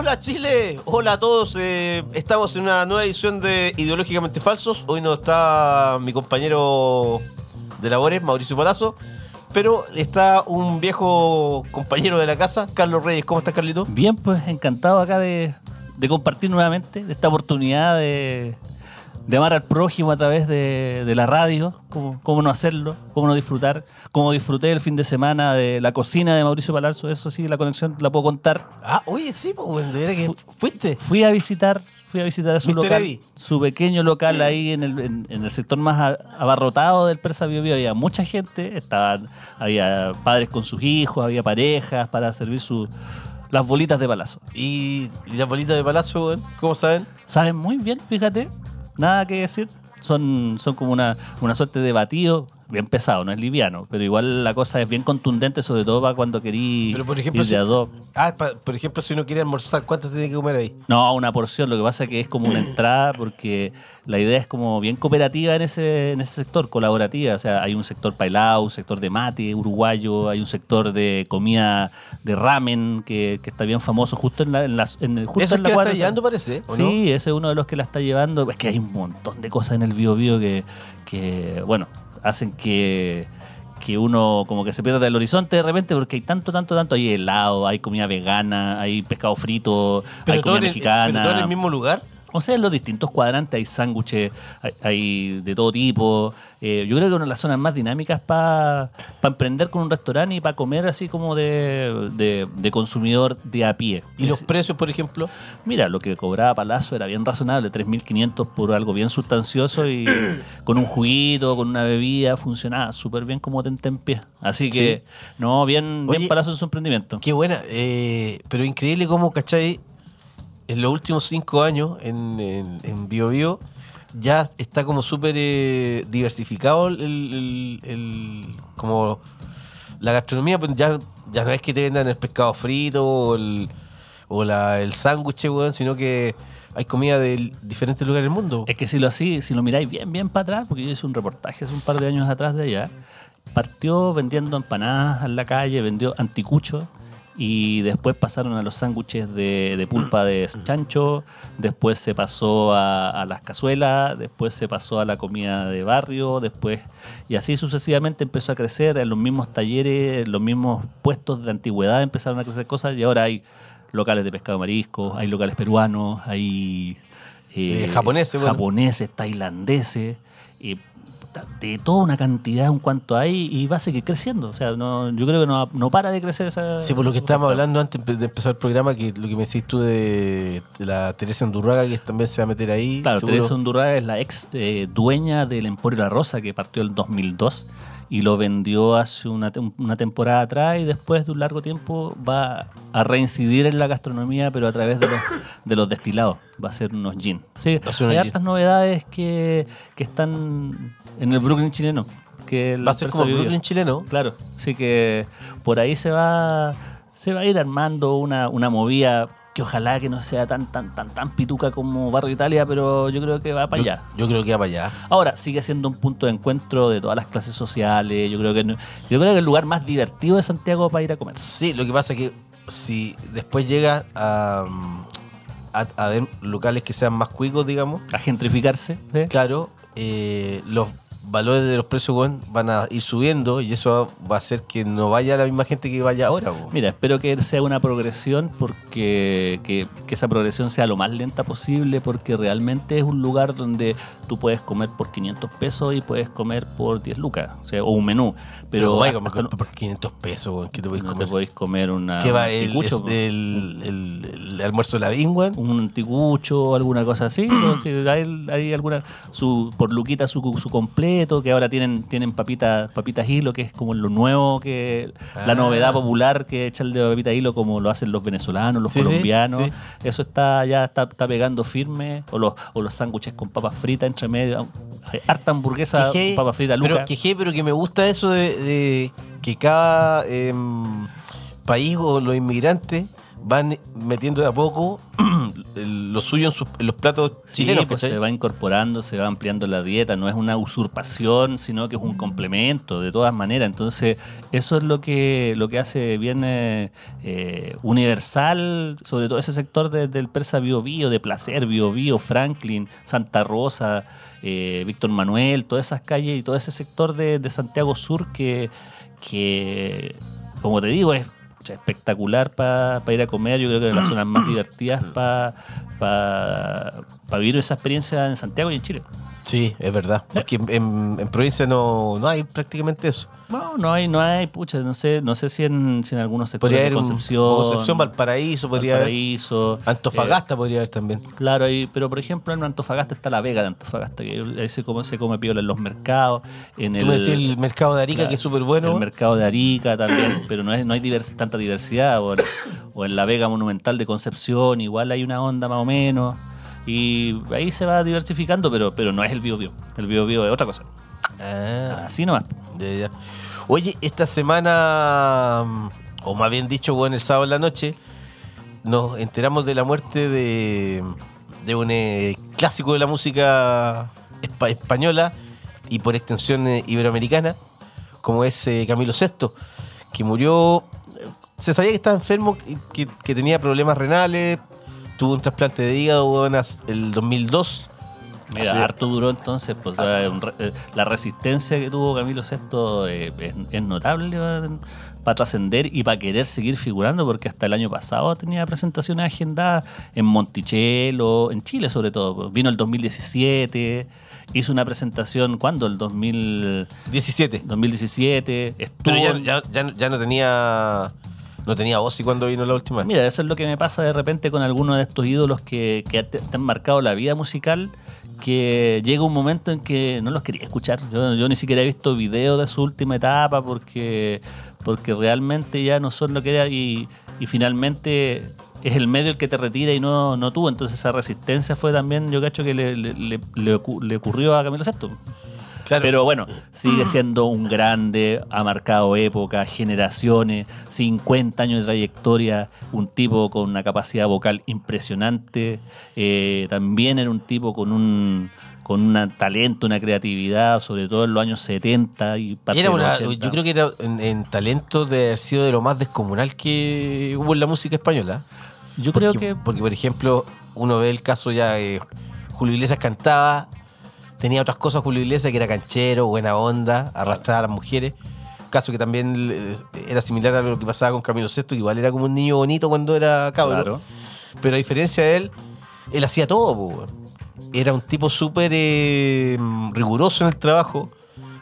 Hola Chile, hola a todos. eh, estamos en una nueva edición de Ideológicamente Falsos. Hoy no está mi compañero de labores, Mauricio Palazzo, pero está un viejo compañero de la casa, Carlos Reyes. ¿Cómo estás, Carlito? Bien, pues encantado acá de, de compartir nuevamente esta oportunidad de, de amar al prójimo a través de, de la radio, cómo, cómo no hacerlo, cómo no disfrutar, cómo disfruté el fin de semana de la cocina de Mauricio Palazzo, eso sí, la conexión la puedo contar. Ah, oye, sí, pues, que fuiste. Fui a visitar, fui a visitar a su local, Eddie. su pequeño local ahí en el, en, en el sector más abarrotado del Persa Bio Bio. Había mucha gente, estaban, había padres con sus hijos, había parejas para servir su, las bolitas de palazo. Y, las bolitas de weón, ¿cómo saben? Saben muy bien, fíjate, nada que decir. Son, son como una, una suerte de batido, bien pesado, no es liviano, pero igual la cosa es bien contundente, sobre todo para cuando querí Pero por ejemplo, ir de si-. Ah, pa- por ejemplo, si uno quiere almorzar, ¿cuántas tiene que comer ahí? No, una porción. Lo que pasa es que es como una entrada porque la idea es como bien cooperativa en ese, en ese sector, colaborativa. O sea, hay un sector pailao, un sector de mate uruguayo, hay un sector de comida de ramen que, que está bien famoso justo en la, en la, en el- justo Ese es en que la está llevando, parece, ¿o no? Sí, ese es uno de los que la está llevando. Es que hay un montón de cosas en el bio bio que, que, bueno, hacen que que uno como que se pierda del horizonte de repente porque hay tanto, tanto, tanto. Hay helado, hay comida vegana, hay pescado frito, hay comida el- mexicana. pero todo en el mismo lugar. O sea, en los distintos cuadrantes hay sándwiches, hay, hay de todo tipo. Eh, yo creo que una de las zonas más dinámicas para emprender con un restaurante y para comer así como de, de- de consumidor de a pie. ¿Y los Es- precios, por ejemplo? Mira, lo que cobraba Palazzo era bien razonable, 3.500 por algo bien sustancioso y con un juguito, con una bebida, funcionaba súper bien como tentempié. Así que, no, bien, Oye, bien Palazzo en su emprendimiento. Qué buena, eh, pero increíble cómo, ¿cachai? En los últimos cinco años en, en, Bio Bio ya está como súper eh, diversificado el, como la gastronomía, pues ya, ya no es que te vendan el pescado frito o el, el sándwich, sino que hay comida de diferentes lugares del mundo. Es que si lo así, si lo miráis bien, bien para atrás, porque yo hice un reportaje hace un par de años atrás de allá, partió vendiendo empanadas en la calle, vendió anticuchos y después pasaron a los sándwiches de, de pulpa de chancho, después se pasó a, a las cazuelas, después se pasó a la comida de barrio, después y así sucesivamente empezó a crecer en los mismos talleres, en los mismos puestos de antigüedad empezaron a crecer cosas y ahora hay locales de pescado marisco, hay locales peruanos, hay Eh, japoneses, bueno. japoneses, tailandeses, eh, de toda una cantidad en cuanto hay y va a seguir creciendo. O sea, no, yo creo que no, no para de crecer esa. Sí, por lo que estábamos hablando antes de empezar el programa, que lo que me decís tú de, de la Teresa Andurraga, que también se va a meter ahí. Claro, seguro. Teresa Undurraga es la ex eh, dueña del Emporio La Rosa que partió en 2002 y lo vendió hace una, una temporada atrás y después de un largo tiempo va a reincidir en la gastronomía pero a través de los, de los destilados. Va a ser unos gin. Sí, hay hartas novedades que, que están en el Brooklyn chileno. Que Va a ser como vivió. Brooklyn chileno. Claro, así que por ahí se va se va a ir armando una, una movida que ojalá que no sea tan tan tan tan pituca como Barrio Italia, pero yo creo que va para Yo- allá. Yo, creo que va para allá. Ahora sigue siendo un punto de encuentro de todas las clases sociales. Yo creo que yo creo que el lugar más divertido de Santiago para ir a comer. Sí, lo que pasa es que si después llega a, a, a ver locales que sean más cuicos, digamos, A gentrificarse. ¿sí? claro, eh, los, valores de los precios weón, van a ir subiendo y eso va a hacer que no vaya la misma gente que vaya ahora. weón. Mira, espero que sea una progresión porque que, que esa progresión sea lo más lenta posible porque realmente es un lugar donde tú puedes comer por 500 pesos y puedes comer por 10 lucas, o, sea, o un menú. Pero, como no- por 500 pesos, weón, ¿qué te podéis no comer? te podéis comer una, ¿Qué va? un El, po. del- el- el almuerzo de la BIN, weón? un anticucho, alguna cosa así. Sí, hay, hay alguna su por Luquita su, su que ahora tienen tienen papitas papitas hilo, que es como lo nuevo que la Ah. novedad popular que echan de papita hilo como lo hacen los venezolanos, los Sí, colombianos. sí. Eso está ya está, está pegando firme o los o los sándwiches con papas fritas entre medio, harta hamburguesa, Que je- papas fritas pero, Luca. que je, pero que me gusta eso de, de que cada em, país o los inmigrantes van metiendo de a poco lo suyo en, sus- en los platos Sí, chilenos. pues se va incorporando, se va ampliando la dieta, no es una usurpación, sino que es un complemento de todas maneras. Entonces, eso es lo que, lo que hace bien eh, eh, universal, sobre todo ese sector de- del Persa Bio Bio, de Placer, Bio Bio, Franklin, Santa Rosa, eh, Víctor Manuel, todas esas calles y todo ese sector de, de Santiago Sur que, que, como te digo, es pucha, espectacular para ir a comer. Yo creo que es de las zonas más divertidas para vivir esa experiencia en Santiago y en Chile. Sí, es verdad. Porque en, en- en provincia no, no hay prácticamente eso. No, no hay, no hay, pucha, no sé, no sé si en, si en algunos sectores Podría de haber Concepción, Concepción, Valparaíso, podría haber. Valparaíso, Antofagasta podría haber también. eh, claro, ahí, pero por ejemplo en Antofagasta está la Vega de Antofagasta, que ahí se come, se come piola en los mercados, en el, me decías el mercado de Arica, claro, que es súper bueno. el mercado de Arica también, pero no, es, no hay divers- tanta diversidad, o en, o en la Vega Monumental de Concepción, igual hay una onda más o menos, y ahí se va diversificando, pero, pero no es el bio bio, el bio bio es otra cosa, Ah. así nomás. Ya, ya. Oye, esta semana, mm, o más bien dicho, bueno, el sábado en la noche, nos enteramos de la muerte de, de un eh, clásico de la música espa- española y por extensión eh, iberoamericana, como es eh, Camilo VI, que murió, eh, se sabía que estaba enfermo, que, que tenía problemas renales, tuvo un trasplante de hígado as- el 2002. Mira, Así- harto duró entonces, pues Ah. eh, eh, la resistencia que tuvo Camilo VI eh, es, es notable para trascender y para querer seguir figurando, porque hasta el año pasado tenía presentaciones agendadas en Monticello, en Chile sobre todo. pues. Vino el 2017, hizo una presentación, ¿cuándo? El 2000, 17. 2017, estuvo... Pero ya, ya, ya- ya no tenía no tenía voz y cuando vino la última. Mira, eso es lo que me pasa de repente con algunos de estos ídolos que, que te, han marcado la vida musical, que llega un momento en que no los quería escuchar. Yo, yo ni siquiera he visto videos de su última etapa porque, porque realmente ya no son lo que era y, finalmente es el medio el que te retira y no, no tú. Entonces esa resistencia fue también, yo cacho que le, le ocurrió a Camilo VI. Claro. Pero bueno, sigue siendo un grande, ha marcado época, generaciones, 50 años de trayectoria, un tipo con una capacidad vocal impresionante, eh, también era un tipo con un con un talento, una creatividad, sobre todo en los años 70 y parte Era de los una- 80. yo creo que era en, en talento de haber sido de lo más descomunal que hubo en la música española. Yo porque, creo que porque, por ejemplo, uno ve el caso ya de Julio Iglesias cantaba, tenía otras cosas Julio Iglesias que era canchero, buena onda, arrastraba a las mujeres. Caso que también eh, era similar a lo que pasaba con Camilo VI, que igual era como un niño bonito cuando era cabro. Claro. Pero a diferencia de él, él hacía todo, po. Era un tipo súper eh, riguroso en el trabajo.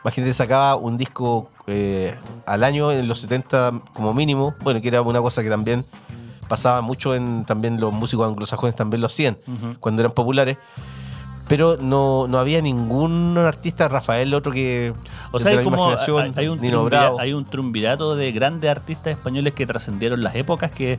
Imagínate, sacaba un disco eh, al año en los 70 como mínimo. Bueno, que era una cosa que también pasaba mucho en también los músicos anglosajones también lo hacían cuando eran populares. Pero no, no había ningún artista, Rafael, otro que O sea, hay, como, hay, hay un Nino Bravo. hay un triunvirato de grandes artistas españoles que trascendieron las épocas, que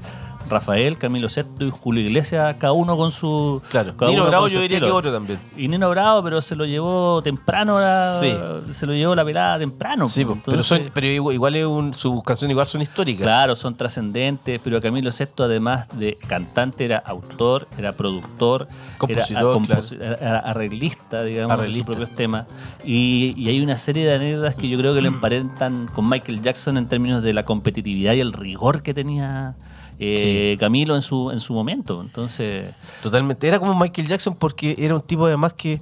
Rafael, Camilo VI y Julio Iglesias, cada uno con su... Claro, cada Nino uno Bravo yo diría estilo. que otro también. Y Nino Bravo, pero se lo llevó temprano, la- Sí. se lo llevó la pelada temprano. Sí, pues. pero, son, pero igual, es un- sus canciones igual son históricas. Claro, son trascendentes, pero Camilo VI, además de cantante, era autor, era productor, Compositor, era, era arreglista, digamos, Arreglista. de sus propios temas. Y, y hay una serie de anécdotas que yo creo que lo emparentan con Michael Jackson en términos de la competitividad y el rigor que tenía eh, Camilo en su, en su momento. Entonces, Totalmente. Era como Michael Jackson porque era un tipo además que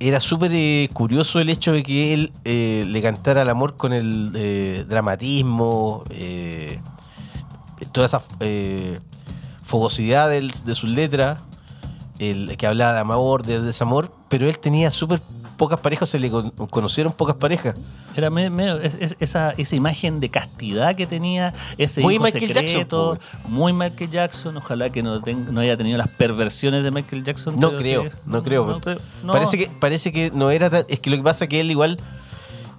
era súper eh, curioso el hecho de que él eh, le cantara el amor con el eh, dramatismo, toda esa fogosidad del- de sus letras, el que hablaba de amor, de desamor, pero él tenía súper pocas parejas, se le con- conocieron pocas parejas. Era me- medio, es- es- esa, esa imagen de castidad que tenía, ese Muy hijo Michael Jackson, secreto, muy Michael Jackson. Ojalá que no, ten- no haya tenido las perversiones de Michael Jackson. No creo, no creo. no creo. No. Parece, que, parece que no era tan... Es que lo que pasa es que él igual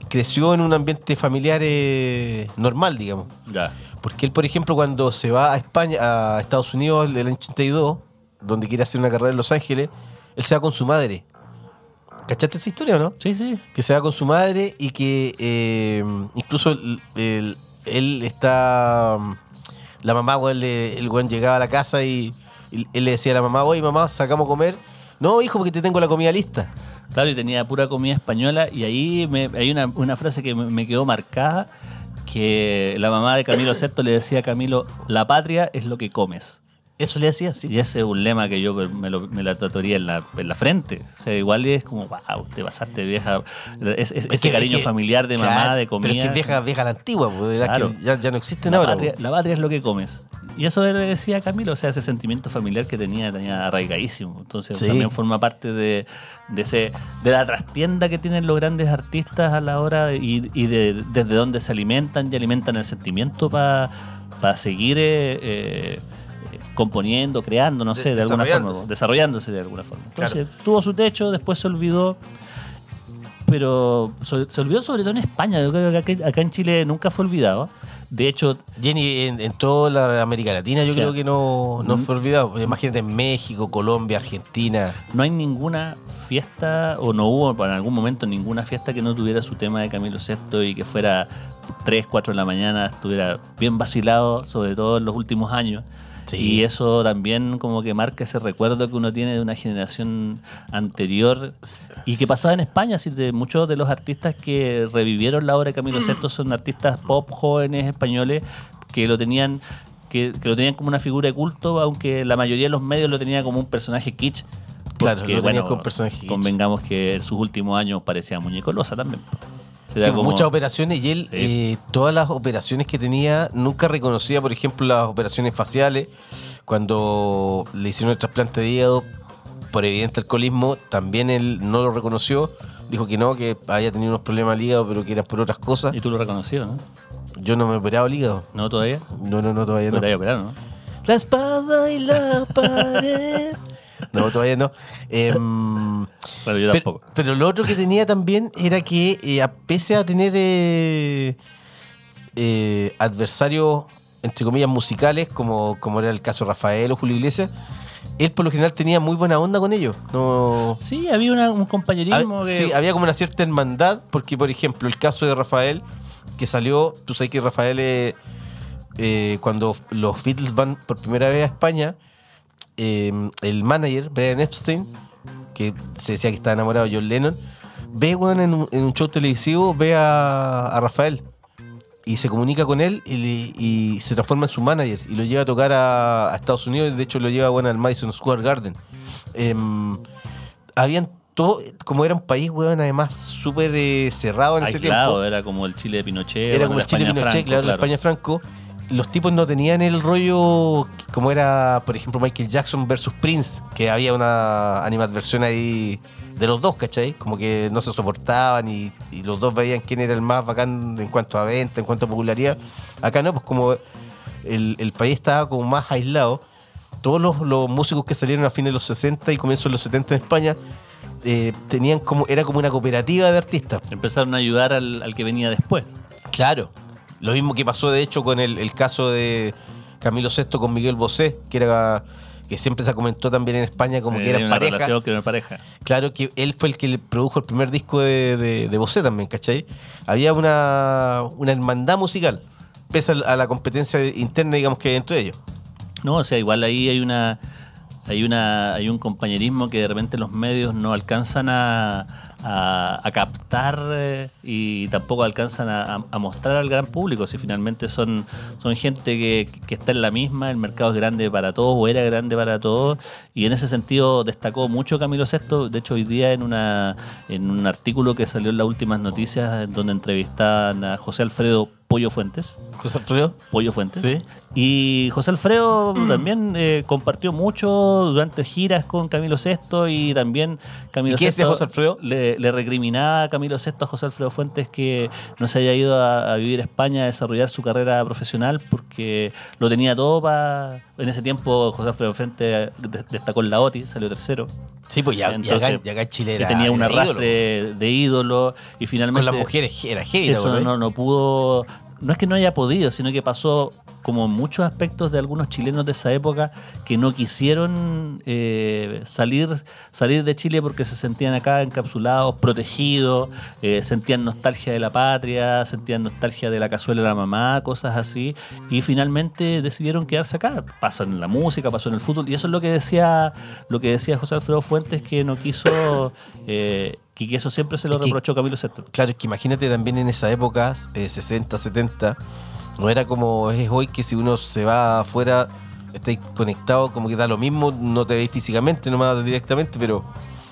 creció en un ambiente familiar eh, normal, digamos. Ya. Porque él, por ejemplo, cuando se va a España, a Estados Unidos del año 82, donde quiere hacer una carrera en Los Ángeles, él se va con su madre. ¿Cachaste esa historia o no? Sí, sí. Que se va con su madre y que eh, incluso él está... La mamá, le- el llegaba a la casa y, y él le decía a la mamá, oye mamá, sacamos a comer. No, hijo, porque te tengo la comida lista. Claro, y tenía pura comida española. Y ahí me- hay una, una frase que me, me quedó marcada, que la mamá de Camilo VI le decía a Camilo, la patria es lo que comes. Eso le decía, sí. Y ese es un lema que yo me, lo, me la tatuaría en la, en la frente. O sea, igual es como, wow, te pasaste vieja. Es- es- Es ese que- cariño que- familiar de mamá, claro, de comida. Pero es que vieja, vieja la antigua, la Claro. que ya, ya no existen la, ahora. patria, la patria es lo que comes. Y eso le decía a Camilo, o sea, ese sentimiento familiar que tenía, tenía arraigadísimo. Entonces Sí. también forma parte de, de ese de la trastienda que tienen los grandes artistas a la hora de- y, y de, desde donde se alimentan y alimentan el sentimiento para seguir eh, eh, componiendo, creando, no De- sé, de alguna forma, desarrollándose de alguna forma. Entonces Claro. tuvo su techo, después se olvidó. Pero so- se olvidó sobre todo en España. Yo creo que acá, acá en Chile nunca fue olvidado. De hecho, Jenny, en, en toda la América Latina yo creo que no, no Mm. fue olvidado. Imagínate en México, Colombia, Argentina. no hay ninguna fiesta, o no hubo en algún momento ninguna fiesta que no tuviera su tema de Camilo VI y que fuera 3, 4 de la mañana, estuviera bien vacilado, sobre todo en los últimos años. Sí. Y eso también como que marca ese recuerdo que uno tiene de una generación anterior y que pasaba en España. Así de muchos de los artistas que revivieron la obra de Camilo VI son artistas pop jóvenes españoles que lo tenían que, que lo tenían como una figura de culto, aunque la mayoría de los medios lo tenía como un personaje kitsch. Claro, lo bueno, como personaje kitsch. Convengamos que en sus últimos años parecía muñecolosa también. Sí, como- Muchas operaciones y él, Sí. eh, todas las operaciones que tenía, nunca reconocía, por ejemplo, las operaciones faciales. Cuando le hicieron el trasplante de hígado por evidente alcoholismo, también él no lo reconoció. Dijo que no, que había tenido unos problemas al hígado, pero que eran por otras cosas. Y tú lo reconoció, ¿no? Yo no me he operado el hígado. ¿No todavía? No, no, no, todavía no. Pero te operar, ¿no? La espada y la pared. No, todavía no. Em, Pero yo tampoco. pero lo otro que tenía también era que, eh, a- pese a tener eh, eh, adversarios, entre comillas, musicales, como, como era el caso de Rafael o Julio Iglesias, él por lo general tenía muy buena onda con ellos. No, Sí, había una- un compañerismo hab- que... sí, había como una cierta hermandad, porque, por ejemplo, el caso de Rafael, que salió, tú sabes que Rafael, cuando los Beatles van por primera vez a España, eh, el manager, Brian Epstein, que se decía que estaba enamorado de John Lennon, ve weón, en, un, en un show televisivo, ve a, a Rafael y se comunica con él y, le- y se transforma en su manager y lo lleva a tocar a, a Estados Unidos, de hecho lo lleva bueno, al Madison Square Garden. Em, habían todo, como era un país, weón, además súper eh, cerrado en ese tiempo. era como el Chile de Pinochet. Era como el Chile España Pinochet, Franco, claro, la España Franco. Los tipos no tenían el rollo como era, por ejemplo, Michael Jackson versus Prince, que había una animadversión ahí de los dos, ¿cachai? Como que no se soportaban y, y los dos veían quién era el más bacán en cuanto a venta, en cuanto a popularidad. Acá no, pues como el, el país estaba como más aislado, todos los, los músicos que salieron a fines de los 60 y comienzos de los 70 en España eh, tenían como, era como una cooperativa de artistas. Empezaron a ayudar al, al que venía después. Claro. Lo mismo que pasó, de hecho, con el, el caso de Camilo VI con Miguel Bosé, que era que siempre se comentó también en España como que Eh, eran pareja. relación que era pareja. Claro que él fue el que produjo el primer disco de, de, de Bosé también, ¿cachai? Había una, una hermandad musical, pese a la- a la competencia interna, digamos, que hay entre ellos. No, o sea, igual ahí hay una hay una hay un compañerismo que de repente los medios no alcanzan a, a, captar eh, y tampoco alcanzan a, mostrar al gran público. Si finalmente son, son gente que, que está en la misma, el mercado es grande para todos o era grande para todos. Y en ese sentido destacó mucho Camilo VI. De hecho, hoy día en, una, en un artículo que salió en las últimas noticias, donde entrevistaban a José Alfredo Pollo Fuentes. José Alfredo. Pollo Fuentes. Sí. Y José Alfredo también eh, compartió mucho durante giras con Camilo VI y también Camilo ¿Y qué decía José Alfredo? Le, le recriminaba a Camilo VI a José Alfredo Fuentes que no se haya ido a, a vivir a España a desarrollar su carrera profesional porque lo tenía todo para... En ese tiempo José Alfredo Fuentes de- destacó en la OTI, salió tercero. Sí, pues ya, ya Entonces, acá, ya acá en Chile que era. tenía un ídolo. arrastre de ídolo y finalmente... Con las mujeres era heavy, ¿te Eso no, no pudo. No es que no haya podido, sino que pasó como muchos aspectos de algunos chilenos de esa época que no quisieron eh, salir, salir de Chile porque se sentían acá encapsulados, protegidos, eh, sentían nostalgia de la patria, sentían nostalgia de la cazuela de la mamá, cosas así, y finalmente decidieron quedarse acá. Pasa en la música, pasó en el fútbol, y eso es lo que decía, lo que decía José Alfredo Fuentes, que no quiso, eh, y que eso siempre se lo Es que- reprochó Camilo VI. Claro, es que imagínate también en esa época, eh, 60, 70, no era como es hoy que si uno se va afuera, estáis conectados, como que da lo mismo, no te veis físicamente, nomás directamente, pero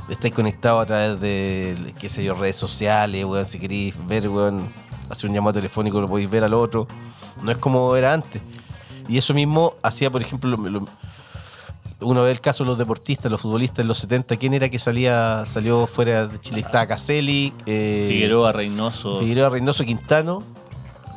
estáis conectados a través de, qué sé yo, redes sociales, weón, si queréis ver, weón, hacer un llamado telefónico, lo podéis ver al otro. No es como era antes. Y eso mismo hacía, por ejemplo, lo- lo- uno ve el caso de los deportistas, los futbolistas en los 70, ¿quién era que salía salió fuera de Chile? Estaba Caselli, eh, Figueroa, Reynoso. Figueroa Reynoso Quintano.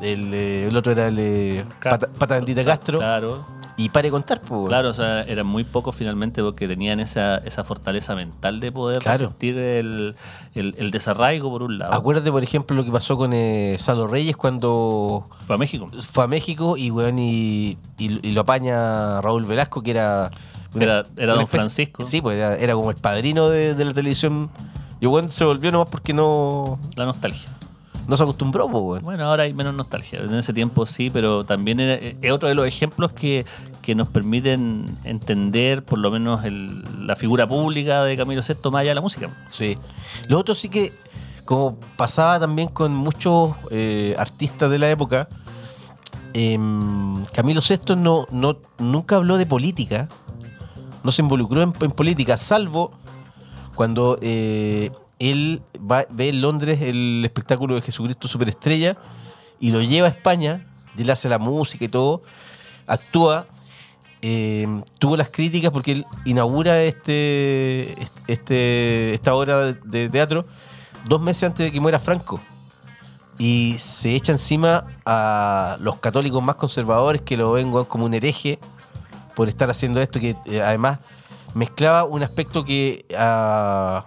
El, eh, el otro era el eh, Pata, Pata Bendita Castro. Claro, Y pare de contar, pues. claro, o sea, eran muy pocos finalmente porque tenían esa, esa fortaleza mental de poder Claro. resistir el, el, el desarraigo por un lado. Acuérdate, por ejemplo, lo que pasó con eh, Salo Reyes cuando Para México. fue a México y, weón, y, y- y lo apaña Raúl Velasco, que era. Era- era don especie- Francisco. Sí, pues era, era como el padrino de, de la televisión. Y weón se volvió nomás porque no, La nostalgia. no se acostumbró, pues, weón. Bueno, ahora hay menos nostalgia. En ese tiempo sí, pero también era- es otro de los ejemplos que, que nos permiten entender por lo menos el- la figura pública de Camilo VI más allá de la música. Sí. Lo otro sí que, como pasaba también con muchos eh, artistas de la época, em, Camilo VI no, no, nunca habló de política, no se involucró en, política, salvo cuando eh, él va, ve en Londres el espectáculo de Jesucristo Superestrella y lo lleva a España, y él hace la música y todo, actúa, eh, tuvo las críticas porque él inaugura este, este, esta obra de, teatro dos meses antes de que muera Franco. Y se echa encima a los católicos más conservadores que lo ven como un hereje por estar haciendo esto, que eh, además mezclaba un aspecto que a,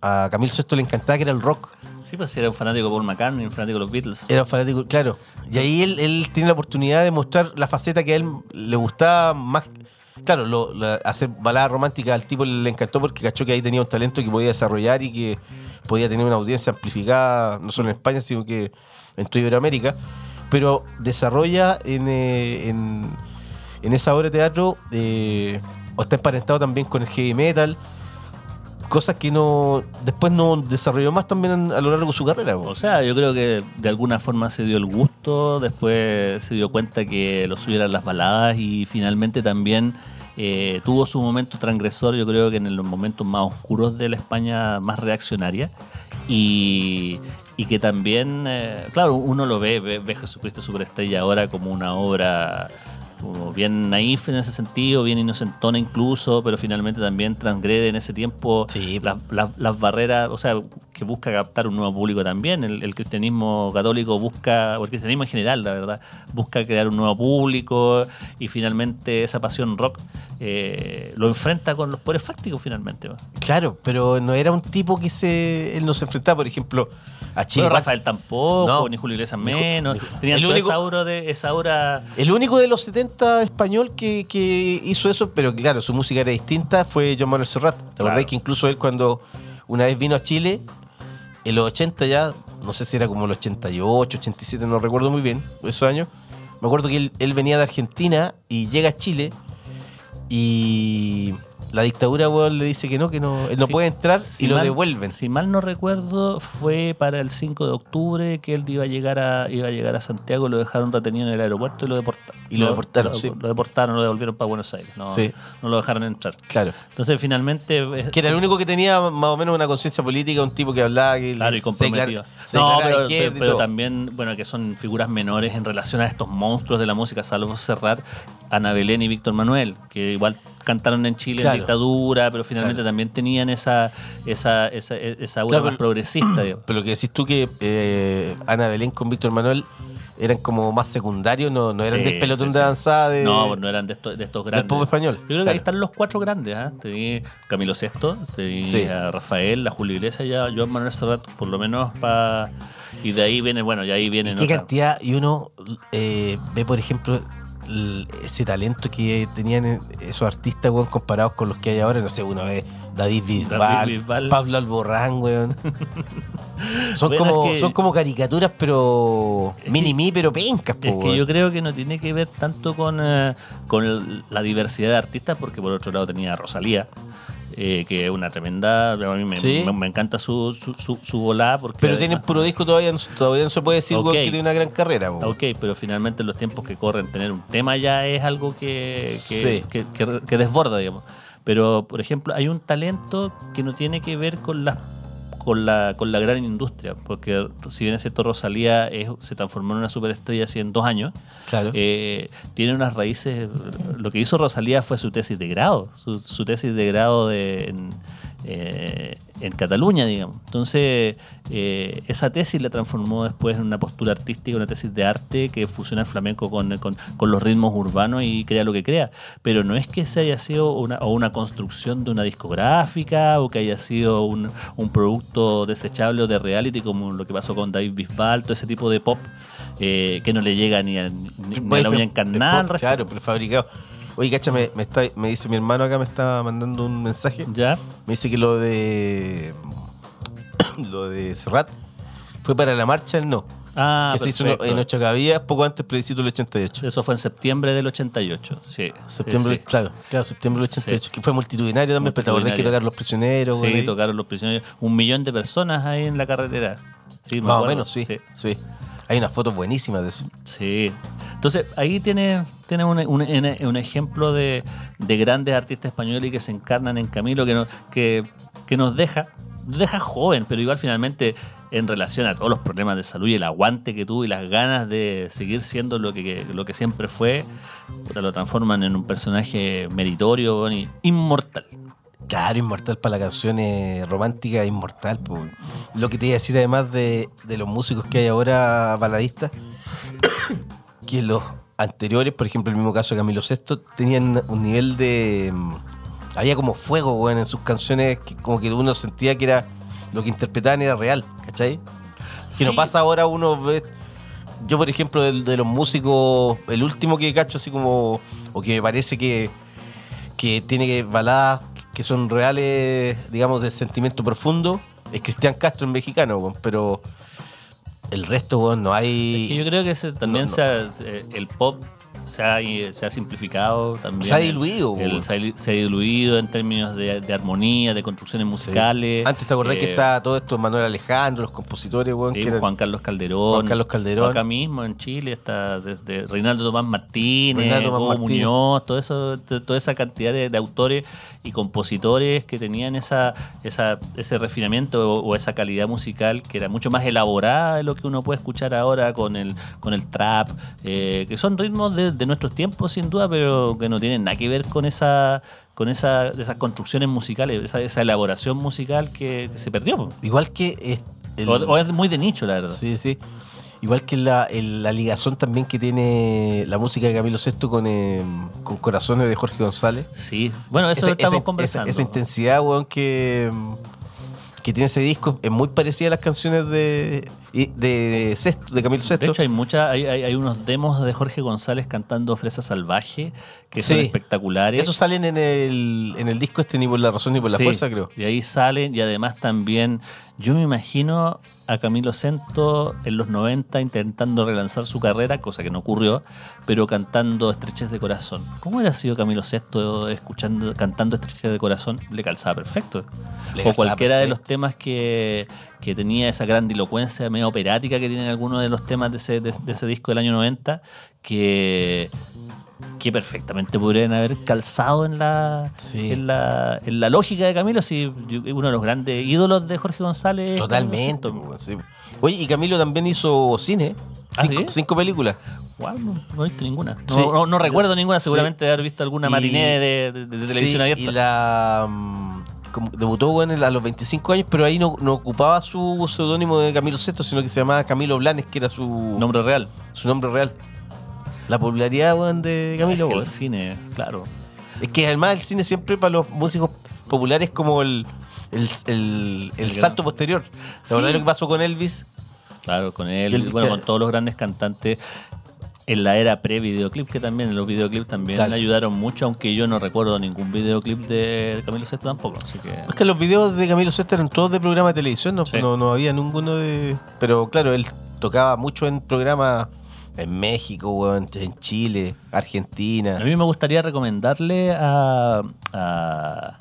a Camilo VI le encantaba, que era el rock. Sí, pues era un fanático de Paul McCartney, un fanático de los Beatles. Era un fanático, claro. Y ahí él, él tiene la oportunidad de mostrar la faceta que a él le gustaba más. Claro, lo, la- hacer balada romántica al tipo le encantó porque cachó que ahí tenía un talento que podía desarrollar y que podía tener una audiencia amplificada, no solo en España, sino que en toda Iberoamérica. Pero desarrolla en, eh, en, en esa obra de teatro, eh, está emparentado también con el heavy metal, cosas que no después no desarrolló más también a lo largo de su carrera. O sea, yo creo que de alguna forma se dio el gusto, después se dio cuenta que lo suyo eran las baladas y finalmente también eh, tuvo su momento transgresor, yo creo que en los momentos más oscuros de la España más reaccionaria y, y que también, eh, claro, uno lo ve, ve, ve Jesucristo Superestrella ahora como una obra como bien naif en ese sentido, bien inocentona incluso, pero finalmente también transgrede en ese tiempo Sí. las, las- las barreras, o sea, que busca captar un nuevo público también. El, el cristianismo católico busca, o el cristianismo en general, la verdad, busca crear un nuevo público y finalmente esa pasión rock eh, lo enfrenta con los poderes fácticos finalmente. ¿no? Claro, pero no era un tipo que se él no se enfrentaba, por ejemplo, a Chile. Bueno, Rafael tampoco, No. ni Julio Iglesias menos. Tenían el único- esa aura, de, esa aura El único de los 70 español que, que hizo eso, pero claro, su música era distinta, fue John Manuel Serrat. ¿Te Claro. acordás que incluso él cuando una vez vino a Chile, en los 80 ya, no sé si era como el 88, 87, no recuerdo muy bien, esos años, me acuerdo que él, él venía de Argentina y llega a Chile y la dictadura, weón, le dice que no, que no, él no Sí. puede entrar Si y lo devuelven. Si mal no recuerdo, fue para el 5 de octubre que él iba a llegar a, iba a, llegar a Santiago, lo dejaron retenido en el aeropuerto y lo deportaron. Y lo deportaron, lo, sí. Lo deportaron, lo devolvieron para Buenos Aires. No, Sí. no lo dejaron entrar. Claro. Entonces, finalmente. eh, Que era el único que tenía más o menos una conciencia política, un tipo que hablaba, que Claro, y comprometido. se No, pero, pero- también, bueno, que son figuras menores en relación a estos monstruos de la música, salvo Serrat, Ana Belén y Víctor Manuel, que igual cantaron en Chile Claro. en dictadura, pero finalmente Claro. también tenían esa, esa, esa, esa aura Claro, más pero- progresista. digamos. Pero lo que decís tú que eh, Ana Belén con Víctor Manuel eran como más secundarios, no, no eran Sí, del pelotón sí, de avanzada de, No, pues no eran de estos, de estos del grandes. pop español. Yo creo que ahí están los cuatro grandes. ¿ah? Tení Camilo Sesto, tení Sí. a Rafael, a Julio Iglesias y a Joan Manuel Serrat, por lo menos para. Y de ahí viene, bueno, y ahí ¿Y vienen qué otras- cantidad? Y uno eh, ve, por ejemplo, ese talento que tenían eh, esos artistas, weón, comparados con los que hay ahora. No sé, uno ve David Bisbal. Pablo Alborán, weón. son, Bueno, como, es que- son como caricaturas, pero mini-mi, pero pencas, po, Es que weón. yo creo que no tiene que ver tanto con, eh, con la diversidad de artistas, porque por otro lado tenía a Rosalía, eh, que es una tremenda. A mí me, Sí. me- me encanta su, su, su, su volada. Porque Pero tienen puro disco todavía, no- todavía no se puede decir, que tiene una gran carrera, po. Ok, pero finalmente en los tiempos que corren, tener un tema ya es algo que, que, Sí. que- que- que desborda, digamos. Pero, por ejemplo, hay un talento que no tiene que ver con la con la, con la gran industria, porque si bien es cierto, Rosalía es- se transformó en una superestrella hace en dos años, Claro. eh, tiene unas raíces. Lo que hizo Rosalía fue su tesis de grado, su, su tesis de grado de, en, eh, en Cataluña, digamos. Entonces, eh, esa tesis la transformó después en una postura artística, una tesis de arte que fusiona el flamenco con, con- con los ritmos urbanos y crea lo que crea. Pero no es que se haya sido una, o una construcción de una discográfica o que haya sido un, un producto desechable o de reality, como lo que pasó con David Bisbal, todo ese tipo de pop. eh, que no le llega ni a, ni, ni a la uña encarnada. Claro, prefabricado. Oye, cacha, me, me está, me dice mi hermano acá, me está mandando un mensaje. ¿Ya? Me dice que lo de. lo de Serrat fue para la marcha, el no. Ah, que se hizo perfecto. en ocho cabías, poco antes del plebiscito del 88. Eso fue en septiembre del 88. Sí. Septiembre, sí, sí. claro, claro, septiembre del 88. Sí. Que fue multitudinario también, pero te acordás que Multitudinario. tocaron los prisioneros, Sí, tocaron los prisioneros. Un millón de personas ahí en la carretera. Sí, me Más o menos, sí, sí. Hay unas fotos buenísimas de eso. Sí. Entonces, ahí tiene, tiene un, un- un- ejemplo de, de grandes artistas españoles que se encarnan en Camilo, que, no- que, que nos deja, deja joven, pero igual finalmente en relación a todos los problemas de salud y el aguante que tuvo y las ganas de seguir siendo lo que, lo que siempre fue, lo transforman en un personaje meritorio y inmortal. Claro, inmortal para la canción eh, romántica, inmortal. po. Lo que te iba a decir además de, de los músicos que hay ahora baladistas, que los anteriores, por ejemplo, el mismo caso de Camilo Sesto, tenían un nivel de... mm, Había como fuego, weón, en sus canciones, que como que uno sentía que era lo que interpretaban era real, ¿cachai? Que no pasa ahora uno ve... Yo, por ejemplo, de, de los músicos, el último que cacho así como... O que me parece que que tiene que baladas que son reales, digamos, de sentimiento profundo, es Cristian Castro en mexicano, weón, pero el resto, weón, no hay... Es que yo creo que ese también No, no. se ha- eh, el pop se ha, se ha simplificado también. Se ha diluido, El- se, ha, diluido en términos de, de armonía, de construcciones musicales. Antes te acordás que Eh, estaba todo esto, Manuel Alejandro, los compositores, weón, sí, que eran- Juan Carlos Calderón. Juan Carlos Calderón. Acá mismo en Chile está desde Reinaldo Tomás Martínez, Reinaldo Tomás Hugo Martínez. Muñoz, todo eso, to- toda esa cantidad de, de autores y compositores que tenían esa, esa, ese refinamiento o, o esa calidad musical que era mucho más elaborada de lo que uno puede escuchar ahora con el, con el trap, eh, que son ritmos de, de nuestros tiempos sin duda, pero que no tienen nada que ver con esa con esa, esas construcciones musicales, esa, esa elaboración musical que, que se perdió. Igual que... eh, el- O, o es muy de nicho, la verdad. Sí, sí. Igual que la, el- la ligazón también que tiene la música de Camilo Sesto con, eh, con Corazones de Jorge González. Sí, bueno, eso Esa- estamos esa- conversando. Esa, esa intensidad, weón, que, que tiene ese disco es muy parecida a las canciones de y de Sesto, de Camilo De Sesto. hecho, hay mucha, hay, hay, hay unos demos de Jorge González cantando Fresa Salvaje que son espectaculares. Esos salen en el, en el disco este ni por la razón ni por la Sí, fuerza, creo. Y ahí salen, y además también, yo me imagino a Camilo Sento en los 90 intentando relanzar su carrera, cosa que no ocurrió, pero cantando Estrechez de Corazón. ¿Cómo hubiera sido Camilo Sesto escuchando, cantando Estrechez de Corazón? Le calzaba perfecto. Le o cualquiera de los temas que, que tenía esa grandilocuencia medio operática que tienen algunos de los temas de ese, de, de ese disco del año 90, que que perfectamente podrían haber calzado en la, Sí. en la, en la lógica de Camilo, si uno de los grandes ídolos de Jorge González. Totalmente. Sí. Oye, y Camilo también hizo cine. ¿Ah, Cinco, sí? cinco películas. Guau, no, no he visto ninguna. No, Sí. no- no recuerdo ninguna, seguramente de haber visto alguna matiné de, de- de televisión abierta. Y la. mm, como- debutó bueno, a los 25 años, pero ahí no, no ocupaba su seudónimo de Camilo VI, sino que se llamaba Camilo Blanes, que era su Nombre real. su nombre real. La popularidad weón, de Camilo. Es que el cine, claro. Es que además el cine siempre para los músicos populares es como el, el, el- el salto gran- posterior. Sí. La verdad lo que pasó con Elvis. Claro, con él, bueno, con todos los grandes cantantes en la era pre-videoclip, que también los videoclips también Claro. le ayudaron mucho, aunque yo no recuerdo ningún videoclip de Camilo Sesto tampoco. Así que. Es que los videos de Camilo VI eran todos de programa de televisión, no, Sí. no, no había ninguno de. Pero claro, él tocaba mucho en programas en México, weón, en Chile, Argentina. A mí me gustaría recomendarle a, a,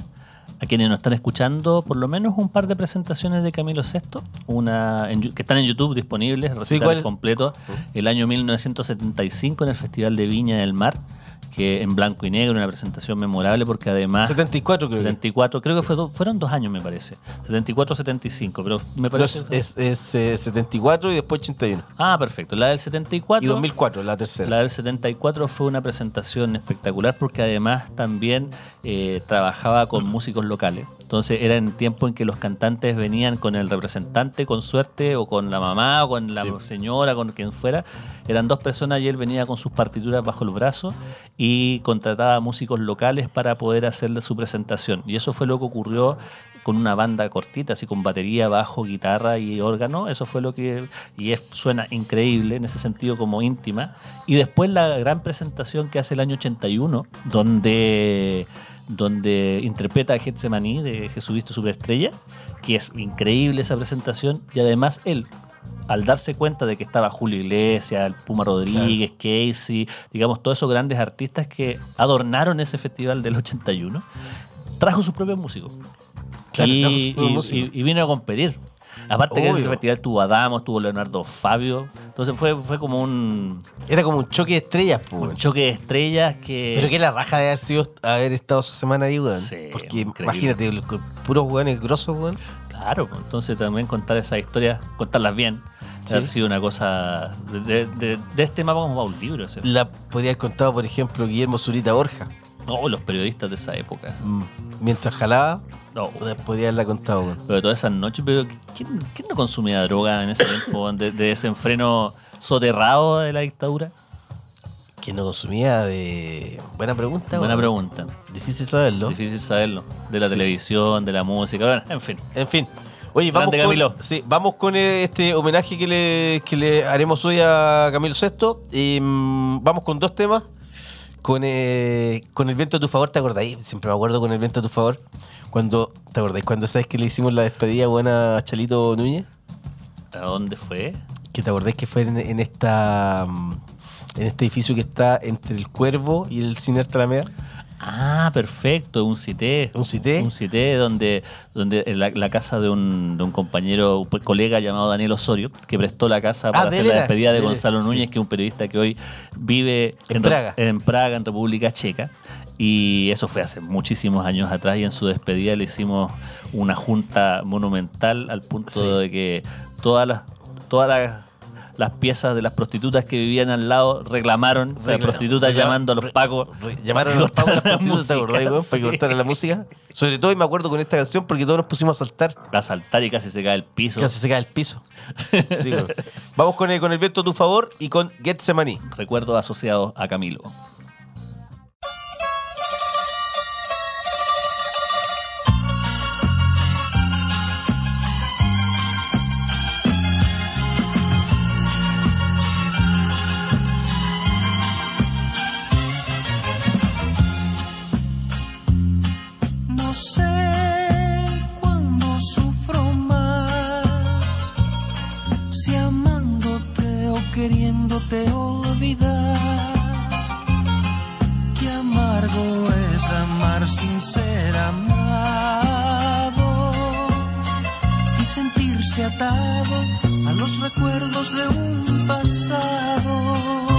a quienes nos están escuchando por lo menos un par de presentaciones de Camilo VI, una en que están en YouTube disponibles, recitales ¿cuál? completos, el año 1975 en el Festival de Viña del Mar, que en blanco y negro, una presentación memorable porque además... 74 creo que. 74, creo que fue do- fueron dos años me parece, 74-75, pero me Pero parece... es, es, es, eh, 74 y después 81. Ah, perfecto, la del 74... Y 2004, la tercera. La del 74 fue una presentación espectacular porque además también eh, trabajaba con músicos locales. Entonces era en tiempo en que los cantantes venían con el representante, con suerte, o con la mamá, o con la Sí. señora, con quien fuera. Eran dos personas y él venía con sus partituras bajo el brazo y contrataba músicos locales para poder hacerle su presentación. Y eso fue lo que ocurrió con una banda cortita, así con batería, bajo, guitarra y órgano. Eso fue lo que. Y es, suena increíble en ese sentido, como íntima. Y después la gran presentación que hace el año 81, donde, donde interpreta a Getsemaní de Jesucristo Superestrella, que es increíble esa presentación. Y además él. Al darse cuenta de que estaba Julio Iglesias, el Puma Rodríguez, Casey, digamos, todos esos grandes artistas que adornaron ese festival del 81, trajo sus propios músicos Claro, y, trajo sus propios y- músicos. y- y vino a competir. Aparte que Obvio. ese festival tuvo a Damos, tuvo Leonardo Fabio. Entonces fue, fue como un, Era como un choque de estrellas, po, un choque de estrellas que... Pero que la raja de haber sido haber estado esa semana ahí, weón. Sí, Porque increíble. imagínate, los puros weones grosos, weón. Claro, pues, entonces también contar esas historias, contarlas bien, Sí. sido una cosa... De, de- de- de este mapa como va un libro. ese. La podría haber contado, por ejemplo, Guillermo Zurita Borja. No, los periodistas de esa época. Mm. Mientras jalaba, No, podría haberla contado, weón. pero todas esas noches, pero ¿quién, quién no consumía droga en ese tiempo de, de desenfreno soterrado de la dictadura? Que no consumía de. Buena pregunta, Buena pregunta. Difícil saberlo. Difícil saberlo. De la Sí. televisión, de la música, bueno, en fin. En fin. Oye, vamos con, sí, vamos con eh, este homenaje que le, que le haremos hoy a Camilo VI. Y, mm, vamos con dos temas. Con, eh, con el viento a tu favor, ¿te acordáis? Siempre me acuerdo con el viento a tu favor. Cuando, ¿te acordáis? Cuando sabes que le hicimos la despedida buena a Chalito Núñez. ¿A dónde fue? Que te acordáis que fue en, en esta mm, en este edificio que está entre el Cuervo y el Cine Alameda. Ah, perfecto, un cité. ¿Un cité? Un cité donde, donde en la, la casa de un, de un compañero, un colega llamado Daniel Osorio, que prestó la casa para Ah, de hacer la despedida de Gonzalo. Núñez, que es un periodista que hoy vive En Praga. en Praga, en República Checa. Y eso fue hace muchísimos años atrás y en su despedida le hicimos una junta monumental al punto Sí. de que todas las, todas las, las piezas de las prostitutas que vivían al lado reclamaron, las Reclama- prostitutas llamando a los pacos. llamaron a los pacos a las la prostitutas, ¿te acordás, música? Para que cortaran la música. Sobre todo, y me acuerdo con esta canción porque todos nos pusimos a saltar. a saltar y casi se cae el piso. Casi se cae el piso. Sí. Vamos con el, con el viento a tu favor y con Getsemani. Recuerdos asociados a Camilo. Queriéndote olvidar. Qué amargo es amar sin ser amado y sentirse atado a los recuerdos de un pasado.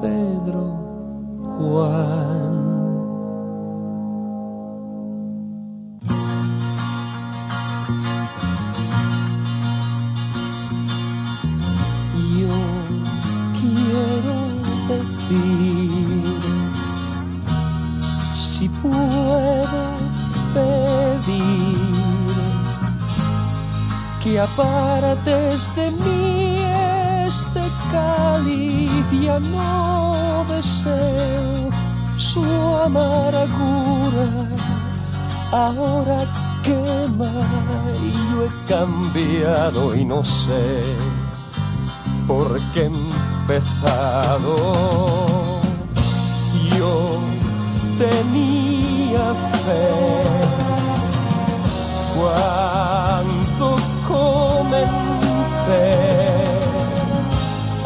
Pedro Juan. Yo quiero decir si puedo pedir que apartes de mí cáliz no deseo su amargura. Ahora quema y yo he cambiado y no sé por qué he empezado. Yo tenía fe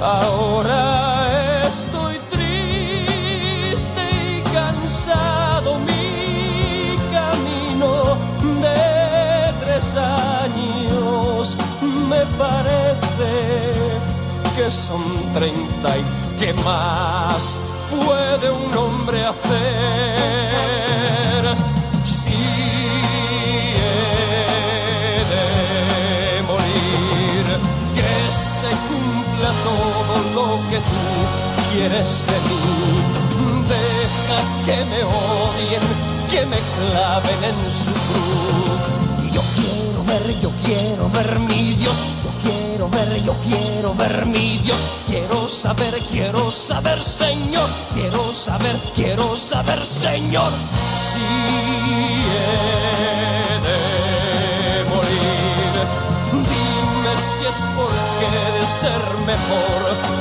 Ahora estoy triste y cansado. Mi camino de tres años me parece que son treinta y qué más puede un hombre hacer si he de morir que se cumpla todo lo que tú quieres de mí. Deja que me odien que me claven en su cruz. Yo quiero ver yo quiero ver mi Dios. Yo quiero ver yo quiero ver mi Dios. Quiero saber quiero saber Señor. Quiero saber quiero saber Señor. Si ser mejor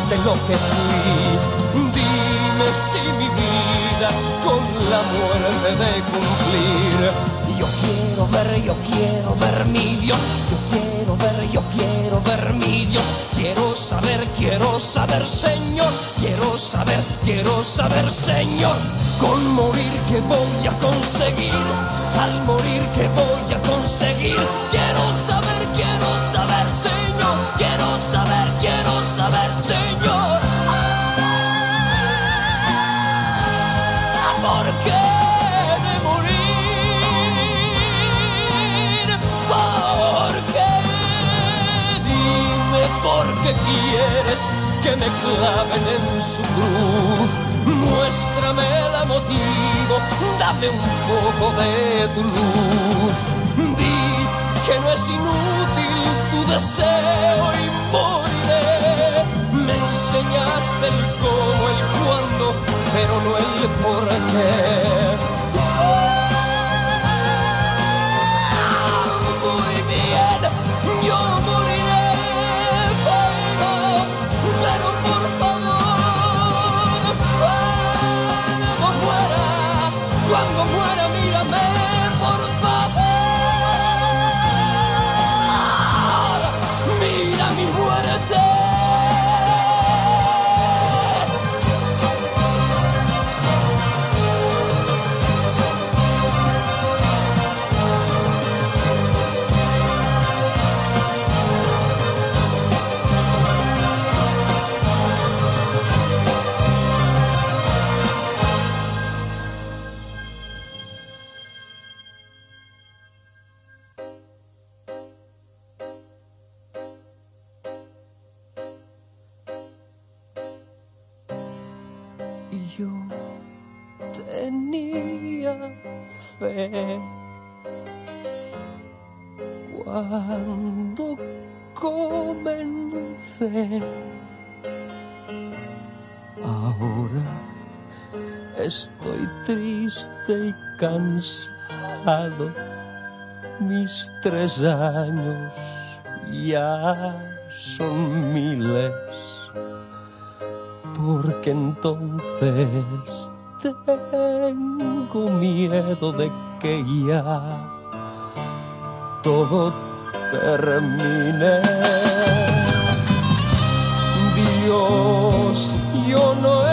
de lo que fui dime si mi vida con la muerte de cumplir yo quiero ver yo quiero ver mi Dios. Yo quiero ver, yo quiero ver mi Dios. Quiero saber, quiero saber, Señor. Quiero saber, quiero saber, Señor. Con morir que voy a conseguir. Al morir que voy a conseguir. Quiero saber, quiero saber, Señor. Quiero saber, saber, Señor. ¿Por qué de morir? ¿Por qué? Dime por qué quieres que me claven en su cruz. Muéstrame el motivo, dame un poco de tu luz. Di que no es inútil tu deseo y moriré. Enseñaste el cómo, el cuándo, pero no el por qué. Muy bien, yo moriré, pero, pero por favor, cuando muera, cuando muera, mírame, triste y cansado. Mis tres años ya son miles porque entonces tengo miedo de que ya todo termine. Dios, yo no.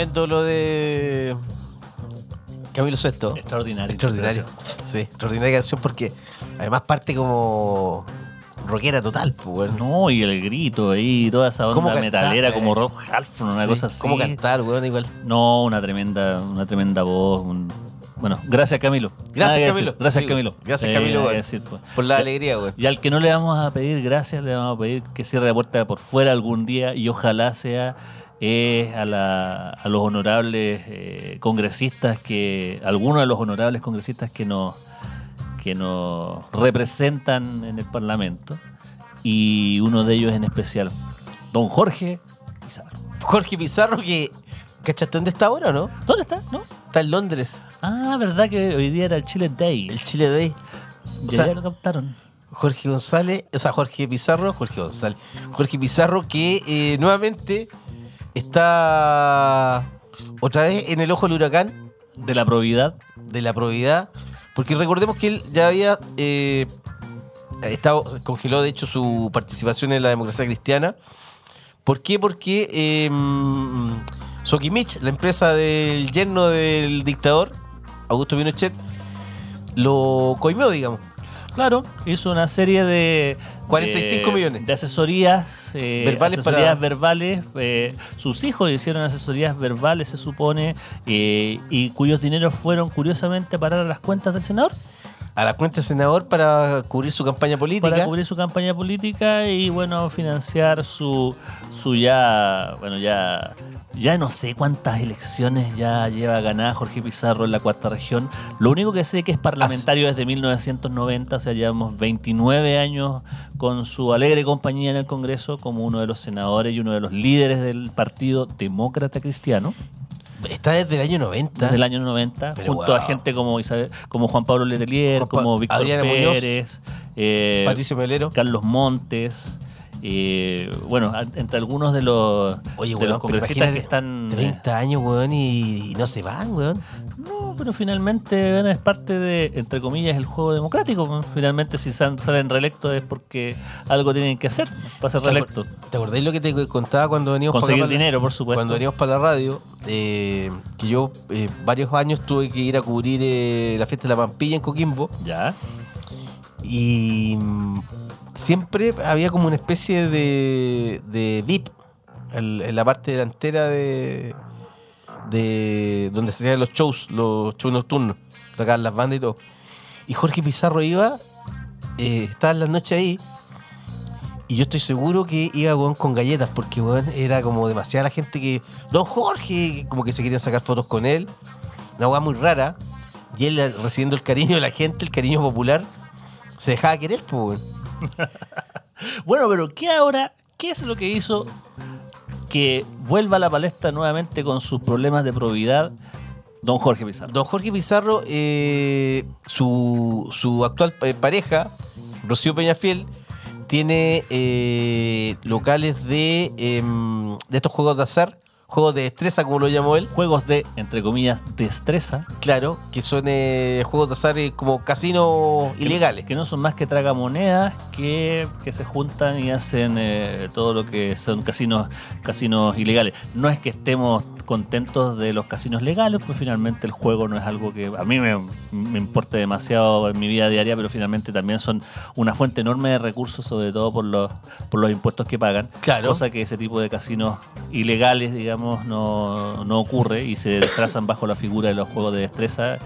Tremendo lo de Camilo Sesto. Extraordinario. Extraordinario. Sí, extraordinaria canción porque además parte como rockera total, pues. No, y el grito ahí, toda esa ¿Cómo onda cantar, metalera eh? como Rock Halford, una Sí, cosa así. ¿Cómo cantar, weón? Igual. No, una tremenda, una tremenda voz. un- Bueno, gracias Camilo. Gracias, Camilo. Gracias Sí, Camilo. gracias, Eh, Camilo, pues. Por la alegría, weón. Y al que no le vamos a pedir gracias, le vamos a pedir que cierre la puerta por fuera algún día y ojalá sea eh, a, la- a los honorables eh, congresistas que, algunos de los honorables congresistas que nos, que nos representan en el Parlamento y uno de ellos en especial, don Jorge Pizarro. Jorge Pizarro que... ¿Cachaste dónde está ahora o no? ¿Dónde está? ¿No? Está en Londres. Ah, verdad que hoy día era el Chile Day. El Chile Day. O sea, ya lo captaron. Jorge González, o sea, Jorge Pizarro, Jorge González, Jorge Pizarro que eh, nuevamente está otra vez en el ojo del huracán De la probidad. de la probidad, porque recordemos que él ya había eh, estado, congeló de hecho su participación en la democracia cristiana. ¿Por qué? Porque eh, Sokimich, la empresa del yerno del dictador, Augusto Pinochet, lo coimió, digamos. Claro, hizo una serie de 45 de- millones. de asesorías, eh, Verbales asesorías para- verbales. eh, sus hijos hicieron asesorías verbales, se supone, eh, y cuyos dineros fueron curiosamente a parar a las cuentas del senador A la cuenta del senador para cubrir su campaña política. para cubrir su campaña política y bueno financiar su su ya bueno ya ya no sé cuántas elecciones ya lleva ganada Jorge Pizarro en la cuarta región. Lo único que sé que es parlamentario desde 1990, o sea, llevamos 29 años con su alegre compañía en el Congreso como uno de los senadores y uno de los líderes del Partido Demócrata Cristiano Está desde el año 90. desde el año 90, Pero junto a gente como Isabel, como Juan Pablo Letelier, Juan Pa- como Víctor Muñoz, Pérez, eh, Patricio Melero. Carlos Montes, eh, bueno, entre algunos de los, Oye, de weón, los congresistas que están... eh, 30 años, weón, y, y no se van, weón. no, pero finalmente es parte de, entre comillas, el juego democrático. Finalmente si sal- salen reelectos es porque algo tienen que hacer para ser reelectos. ¿Te acordáis lo que te contaba cuando veníamos Conseguir para dinero, por supuesto. Cuando veníamos para la radio, eh, que yo eh, varios años tuve que ir a cubrir eh, la fiesta de la Pampilla en Coquimbo Ya. y siempre había como una especie de, de VIP en, la parte delantera de, de donde se hacían los shows, los shows nocturnos, tocaban las bandas y todo. Y Jorge Pizarro iba, eh, estaba en las noches ahí, y yo estoy seguro que iba con galletas, porque weón, era como demasiada la gente que. Don Jorge, como que se querían sacar fotos con él. Una weá muy rara. Y él recibiendo el cariño de la gente, el cariño popular, se dejaba querer, pues, weón. Bueno, pero ¿qué ahora? ¿Qué es lo que hizo que vuelva a la palestra nuevamente con sus problemas de probidad don Jorge Pizarro? Don Jorge Pizarro, eh, su, su actual pareja, Rocío Peñafiel, tiene eh, locales de, em, de estos juegos de azar, juegos de destreza, como lo llamó él. Juegos de, entre comillas, destreza. Claro, que son eh, juegos de azar eh, como casinos que- ilegales. Que no son más que tragamonedas que, que se juntan y hacen eh, todo lo que son casinos, casinos ilegales. No es que estemos contentos de los casinos legales, pues finalmente el juego no es algo que a mí me, me importe demasiado en mi vida diaria, pero finalmente también son una fuente enorme de recursos, sobre todo por los, por los impuestos que pagan. Claro. Cosa que ese tipo de casinos ilegales, digamos, no, no ocurre y se trazan bajo la figura de los juegos de destreza.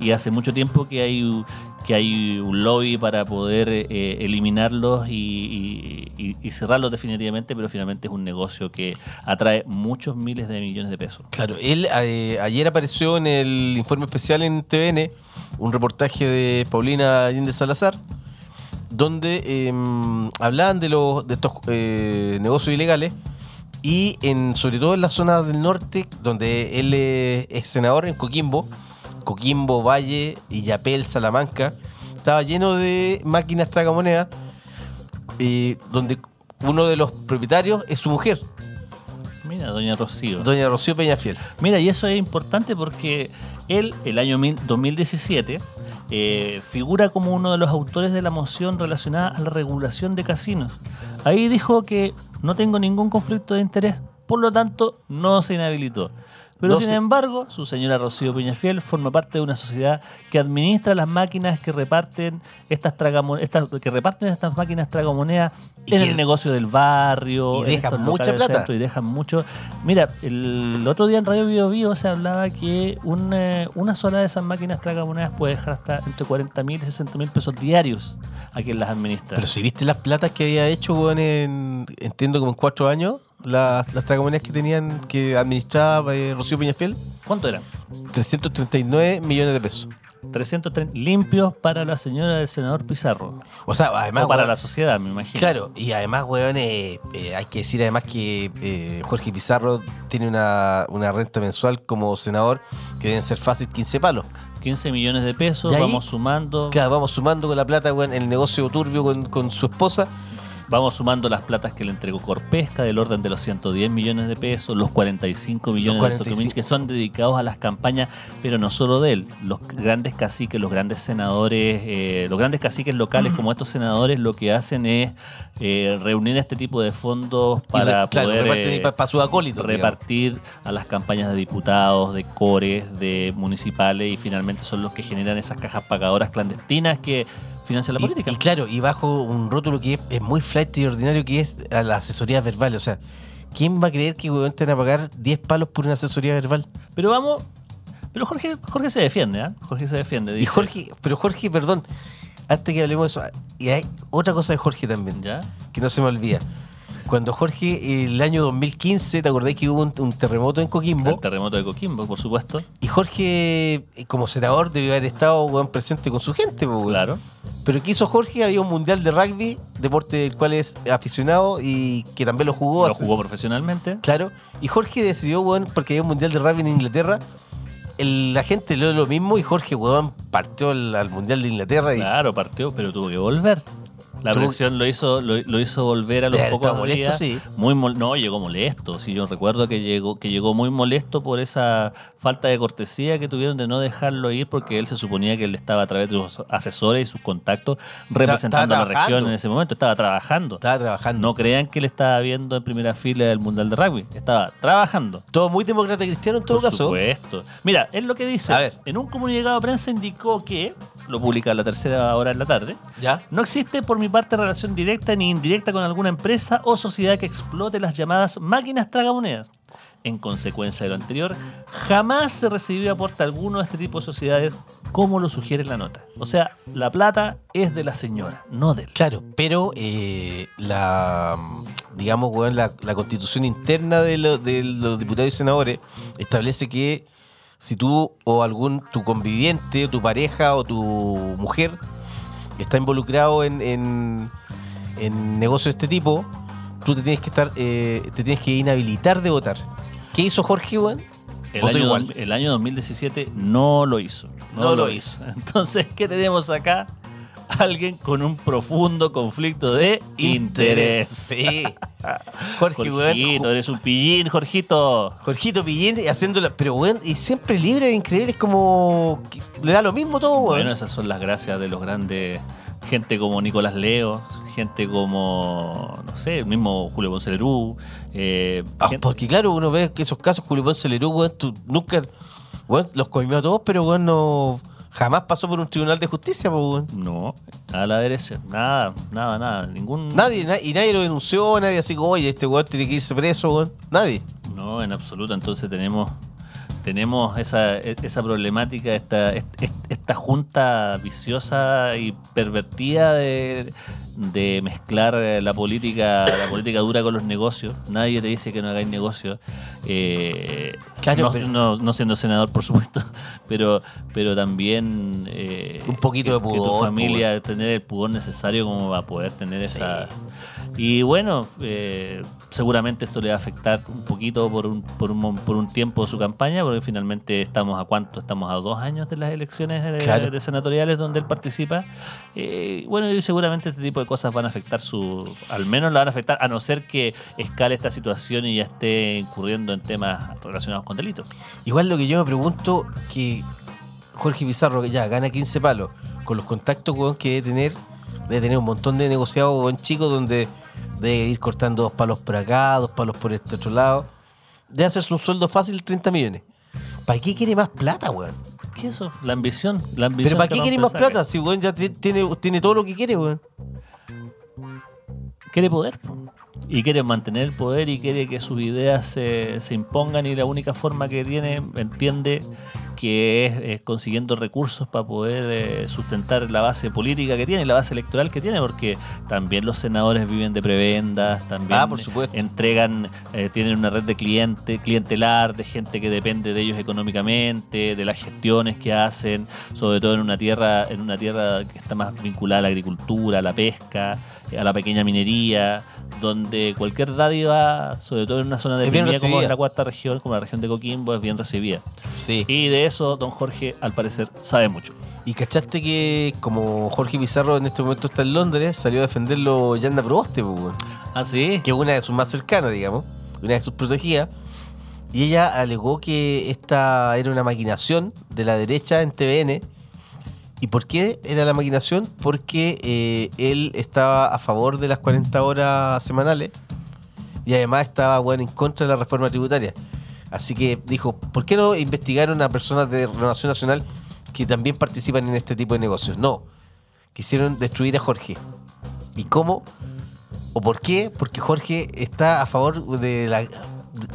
Y hace mucho tiempo que hay, que hay un lobby para poder eh, eliminarlos y- y- y cerrarlos definitivamente, pero finalmente es un negocio que atrae muchos miles de millones de pesos. Claro, él eh, ayer apareció en el informe especial en TVN, un reportaje de Paulina Allende Salazar, donde eh, hablaban de, los, de estos eh, negocios ilegales y en, sobre todo en la zona del norte, donde él es senador en Coquimbo, Coquimbo, Valle, Illapel, Salamanca, estaba lleno de máquinas tragamonedas, eh, donde uno de los propietarios es su mujer, Mira, doña Rocío. doña Rocío Peñafiel. Mira, y eso es importante porque él, el año mil- 2017, eh, figura como uno de los autores de la moción relacionada a la regulación de casinos. Ahí dijo que no tengo ningún conflicto de interés, por lo tanto, no se inhabilitó. Pero No sin se- embargo, su señora Rocío Peñafiel forma parte de una sociedad que administra las máquinas que reparten estas, tragamo- estas que reparten estas máquinas tragamonedas en que- el negocio del barrio, y en dejan mucha plata. centro y dejan mucho. Mira, el otro día en Radio Bio Bio se hablaba que una, una sola de esas máquinas tragamonedas puede dejar hasta entre 40 mil y 60 mil pesos diarios a quien las administra. Pero si viste las platas que había hecho, weón, en, entiendo como en cuatro años, las, las tragamonedas que tenían, que administraba eh, Rocío Peñafiel, ¿Cuánto eran? 339 millones de pesos. 330 limpios para la señora del senador Pizarro. O sea, además. o para weón, la sociedad, me imagino. Claro, y además, weón, eh, eh, hay que decir además que eh, Jorge Pizarro tiene una, una renta mensual como senador que deben ser fácil 15 palos. 15 millones de pesos, ahí- vamos sumando. Claro, vamos sumando con la plata, weón, el negocio turbio con, con su esposa. Vamos sumando las platas que le entregó Corpesca del orden de los 110 millones de pesos, los 45 millones de 45. Socomich que son dedicados a las campañas, pero no solo de él. Los grandes caciques, los grandes senadores, eh, los grandes caciques locales como estos senadores lo que hacen es eh, reunir este tipo de fondos para re- claro, poder reparten eh, digamos. repartir a las campañas de diputados, de cores, de municipales y finalmente son los que generan esas cajas pagadoras clandestinas que financia la Y- política. Y, claro, y bajo un rótulo que es, es muy flight y ordinario, que es a la asesoría verbal. O sea, ¿quién va a creer que weón, te van a pagar 10 palos por una asesoría verbal? Pero vamos. Pero Jorge, Jorge se defiende, ¿ah? Jorge se defiende. Y Jorge, pero Jorge, perdón, antes que hablemos de eso, y hay otra cosa de Jorge también, ¿Ya? que no se me olvida. Cuando Jorge, el año 2015, ¿te acordás que hubo un, un terremoto en Coquimbo? El terremoto de Coquimbo, por supuesto. Y Jorge, eh, como senador, debió haber estado weón, presente con su gente, weón. Claro. Pero ¿qué hizo Jorge? Había un mundial de rugby, deporte del cual es aficionado y que también lo jugó. Lo hace- jugó profesionalmente. Claro. Y Jorge decidió, weón, porque había un mundial de rugby en Inglaterra. el- la gente le dio lo mismo y Jorge, weón, partió al, al mundial de Inglaterra y Claro, partió, pero tuvo que volver. La presión lo hizo, lo, lo hizo volver a los pocos molesto, días. sí. Muy mol- no, llegó molesto. Sí, yo recuerdo que llegó, que llegó muy molesto por esa falta de cortesía que tuvieron de no dejarlo ir porque él se suponía que él estaba a través de sus asesores y sus contactos representando a la región en ese momento. Estaba trabajando. estaba trabajando. No crean que él estaba viendo en primera fila del Mundial de Rugby. Estaba trabajando. Todo muy demócrata cristiano en todo Por caso. supuesto. Mira, es lo que dice. A ver. En un comunicado de prensa indicó que, lo publica a la tercera hora en la tarde, ¿Ya? no existe por mi parte relación directa ni indirecta con alguna empresa o sociedad que explote las llamadas máquinas tragamonedas. En consecuencia de lo anterior, jamás se recibió aporte alguno de este tipo de sociedades como lo sugiere la nota. O sea, la plata es de la señora, no de él. Claro, pero eh, la, digamos, la, la constitución interna de, lo- de los diputados y senadores establece que si tú o algún tu conviviente, tu pareja o tu mujer está involucrado en, en, en negocios de este tipo, tú te tienes que estar, eh, te tienes que inhabilitar de votar. ¿Qué hizo Jorge, weón? El año, igual. el año 2017 no lo hizo. No lo hizo. Entonces, ¿qué tenemos acá? Alguien con un profundo conflicto de interés. Sí. Jorge. Jorgito, eres un pillín, Jorgito. Jorgito Pillín haciéndola, pero weón, y siempre libre de increíble, es como que le da lo mismo todo, weón. Bueno, esas son las gracias de los grandes. Gente como Nicolás Leo, gente como, no sé, el mismo Julio Ponce Lerú. eh, Ah, gente- porque claro, uno ve que esos casos, Julio Ponce Lerú, weón, tú nunca, weón, los comió a todos, pero weón, no, jamás pasó por un tribunal de justicia, weón. No, a la derecha. Nada, nada, nada. Ningún. Nadie, na- y nadie lo denunció, nadie así como, oye, este weón tiene que irse preso, weón. Nadie. No, en absoluto. Entonces tenemos tenemos esa, esa problemática, esta, est- esta junta viciosa y pervertida de, de mezclar la política, la política dura con los negocios. Nadie te dice que no hagáis negocios. Eh, Claro, no, pero- no- no siendo senador, por supuesto, pero, pero también eh, Un poquito que- de que tu pudor, familia tener el pudor necesario como para poder tener esa y bueno, eh, seguramente esto le va a afectar un poquito por un, por, un, por un tiempo su campaña, porque finalmente estamos a cuánto, estamos a dos años de las elecciones de, Claro. de senatoriales donde él participa. Eh, bueno, y seguramente este tipo de cosas van a afectar su, al menos la van a afectar, a no ser que escale esta situación y ya esté incurriendo en temas relacionados con delitos. Igual lo que yo me pregunto, que Jorge Pizarro que ya gana 15 palos, con los contactos weón, que debe tener, debe tener un montón de negociados weón, chicos donde debe ir cortando dos palos por acá, dos palos por este otro lado. Debe hacerse un sueldo fácil de 30 millones. ¿Para qué quiere más plata, weón? ¿Qué es eso? La ambición. La ambición ¿Pero para qué quiere más plata? Si weón ya ti- tiene, tiene todo lo que quiere, weón. quiere poder po. Y quiere mantener el poder y quiere que sus ideas se, se impongan y la única forma que tiene entiende que es, es consiguiendo recursos para poder eh, sustentar la base política que tiene, la base electoral que tiene, porque también los senadores viven de prebendas, también Ah, por supuesto. entregan, eh, tienen una red de cliente, clientelar, de gente que depende de ellos económicamente, de las gestiones que hacen, sobre todo en una tierra, en una tierra que está más vinculada a la agricultura, a la pesca, a la pequeña minería, donde cualquier dádiva, sobre todo en una zona de Es bien como es la cuarta región, como la región de Coquimbo, es bien recibida. Sí. Y de eso, don Jorge, al parecer, sabe mucho. Y cachaste que como Jorge Pizarro en este momento está en Londres, salió a defenderlo Yanda Proboste, pues. ¿Ah, sí? que es una de sus más cercanas, digamos, una de sus protegidas, y ella alegó que esta era una maquinación de la derecha en TVN. ¿Y por qué era la maquinación? Porque eh, él estaba a favor de las 40 horas semanales y además estaba bueno, en contra de la reforma tributaria. Así que dijo, ¿por qué no investigaron a personas de Renovación Nacional que también participan en este tipo de negocios? No. quisieron destruir a Jorge. ¿Y cómo? ¿O por qué? Porque Jorge está a favor de la...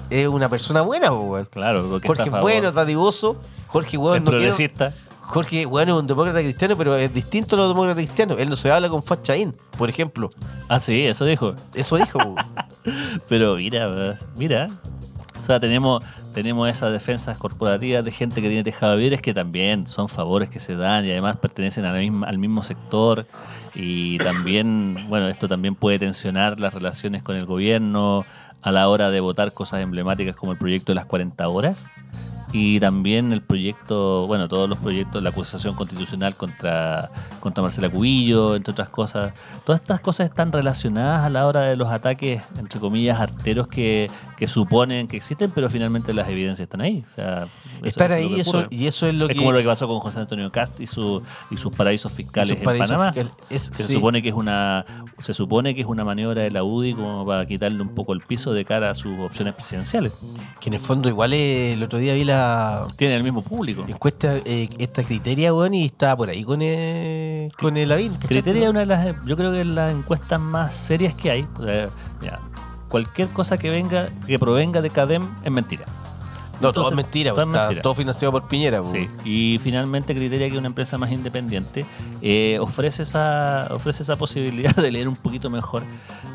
Es una persona buena, weón. Claro, porque Jorge está a es favor, bueno, dadivoso. Jorge, es weón, no progresista. Jorge, bueno, es un demócrata cristiano, pero es distinto a los demócratas cristianos. Él no se habla con Fachaín, por ejemplo. Ah, sí, eso dijo. Eso dijo. Pero mira, mira. O sea, tenemos, tenemos esas defensas corporativas de gente que tiene tejado de que también son favores que se dan y además pertenecen a la misma- al mismo sector. Y también, bueno, esto también puede tensionar las relaciones con el gobierno a la hora de votar cosas emblemáticas como el proyecto de las 40 horas. Y también el proyecto, bueno, todos los proyectos, la acusación constitucional contra, contra Marcela Cubillo, entre otras cosas. Todas estas cosas están relacionadas a la hora de los ataques, entre comillas, arteros que, que suponen que existen, pero finalmente las evidencias están ahí. O sea, Estar es ahí que eso, y eso es lo es que... como lo que pasó con José Antonio Cast y, su, y sus paraísos fiscales sus paraísos en Panamá. Es- que se sí. supone que es una se supone que es una maniobra de la UDI como para quitarle un poco el piso de cara a sus opciones presidenciales. Que en el fondo igual eh, el otro día vi la Tiene el mismo público. encuesta, eh, esta criteria, weón, y estaba por ahí con el, con el Lavín. ¿cachaste, Criteria es una de las, yo creo que es las encuestas más serias que hay. O sea, mira, cualquier cosa que venga, que provenga de CADEM es mentira. No, todo es mentira, todo es está mentira. todo financiado por Piñera. Sí. Y finalmente Criteria, que es una empresa más independiente, eh, ofrece, esa, ofrece esa posibilidad de leer un poquito mejor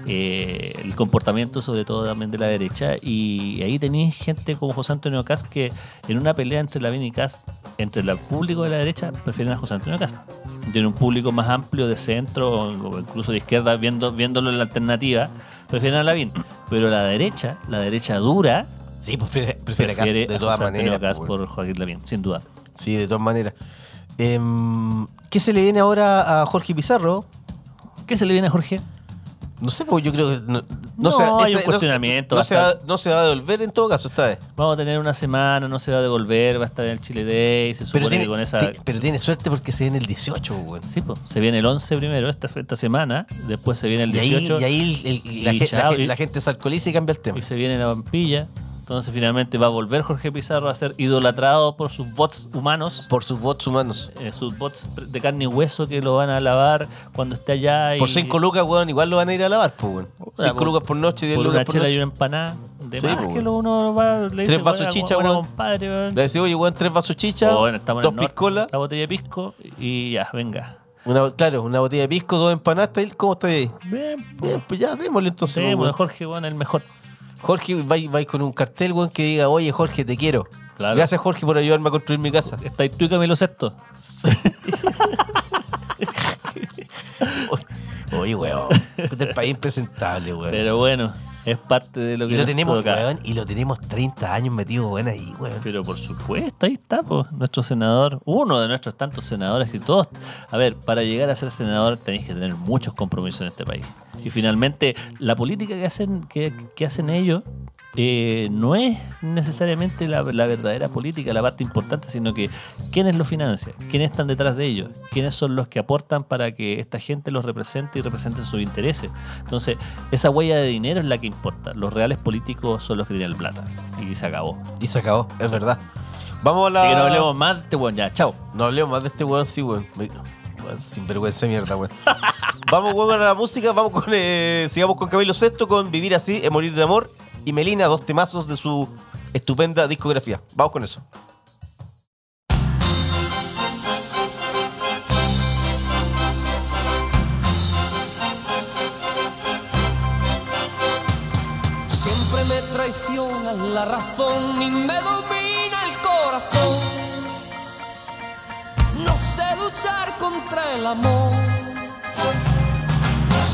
eh, el comportamiento, sobre todo también de la derecha. Y ahí tenéis gente como José Antonio Cast que en una pelea entre Lavín y Cast, entre el público de la derecha, prefieren a José Antonio Cast. Tiene un público más amplio de centro o incluso de izquierda, viendo, viéndolo en la alternativa, prefieren a Lavín. Pero la derecha, la derecha dura, Sí, pues prefiere, prefiere prefiere de todas maneras. Po, por. Joaquín Lavín, sin duda. Sí, de todas maneras. Em, ¿Qué se le viene ahora a Jorge Pizarro? ¿Qué se le viene a Jorge? No sé, pues yo creo que. No, No, se- hay un este- cuestionamiento, No, se va, estar- no se va a devolver en todo caso esta vez. Vamos a tener una semana, no se va a devolver, va a estar en el Chile Day, se supone Pero tiene, que con esa... pero tiene suerte porque se viene el 18, weón. Sí, pues, se viene el 11 primero, esta, esta semana, después se viene el Y ahí, 18 y ahí el- el- la, y ge- la chao, ge- y- la gente se alcoholiza y cambia el tema. y se viene la vampilla. Entonces finalmente va a volver Jorge Pizarro a ser idolatrado por sus bots humanos, Por sus votos humanos. eh, sus bots de carne y hueso que lo van a lavar cuando esté allá. Por y 5 lucas, weón, igual lo van a ir a lavar, pues, weón. Puta, 5 por- lucas por noche, 10 por lucas por noche. una empanada. De Sí, más pues, que lo uno va, le dice, vasos "Buena, chicha, weón". compadre, weón. Le decía, oye, weón, tres vasos chicha, O bueno, estamos en dos piscolas, La botella de pisco y ya, venga. una, claro, una botella de pisco, dos empanadas. ¿Cómo está ahí? Bien, Bien, pues ya, démosle entonces. Sí, bueno, Jorge, bueno, el mejor. Jorge, vais con un cartel, weón, que diga, oye, Jorge, te quiero. Claro. Gracias, Jorge, por ayudarme a construir mi casa. Está ahí tú y Camilo Sexto. Oye, weón. Este país impresentable, weón. Pero bueno, es parte de lo que y lo tenemos, toca. weón, y lo tenemos 30 años metido, weón, ahí, weón. Pero por supuesto, ahí está, pues, nuestro senador, uno de nuestros tantos senadores y todos. A ver, para llegar a ser senador tenéis que tener muchos compromisos en este país. Y finalmente, la política que hacen, que, que hacen ellos eh, no es necesariamente la, la verdadera política, la parte importante, sino que quiénes lo financian, quiénes están detrás de ellos, quiénes son los que aportan para que esta gente los represente y representen sus intereses. Entonces, esa huella de dinero es la que importa. Los reales políticos son los que tienen el plata. Y se acabó. Y se acabó, es verdad. Vamos a la. Que no hablemos más de este weón, ya, chao. No hablemos más de este weón, sí, weón. Sin vergüenza de mierda, weón. vamos, weón, a la música. Vamos con. eh, sigamos con Camilo Sexto con Vivir así, es morir de amor. Y Melina, dos temazos de su estupenda discografía. Vamos con eso. Siempre me traiciona la razón y me domina el corazón. No sé luchar contra el amor.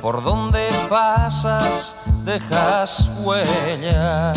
por donde pasas dejas huella.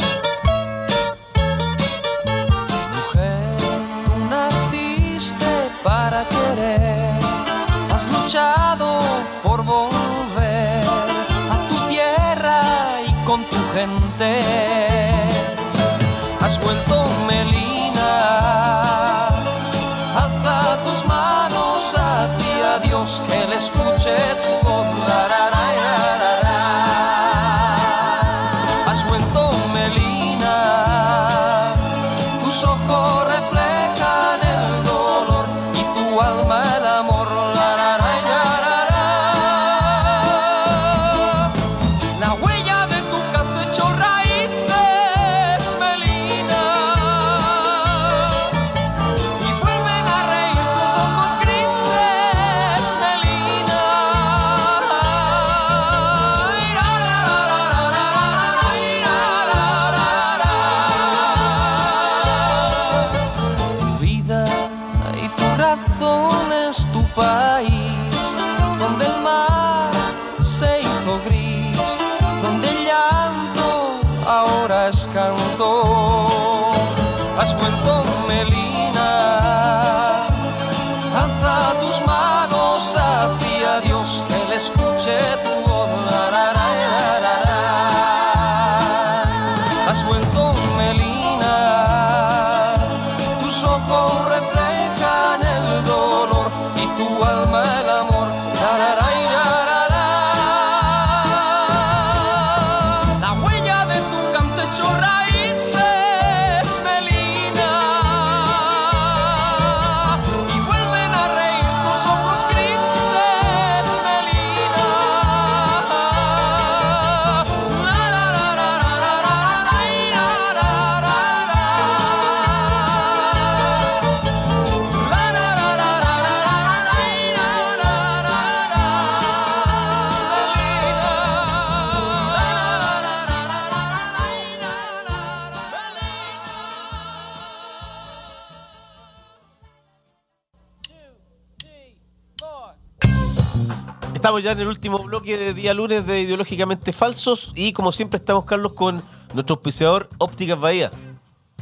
Ya en el último bloque de día lunes de Ideológicamente Falsos y como siempre estamos, Carlos, con nuestro auspiciador Ópticas Bahía.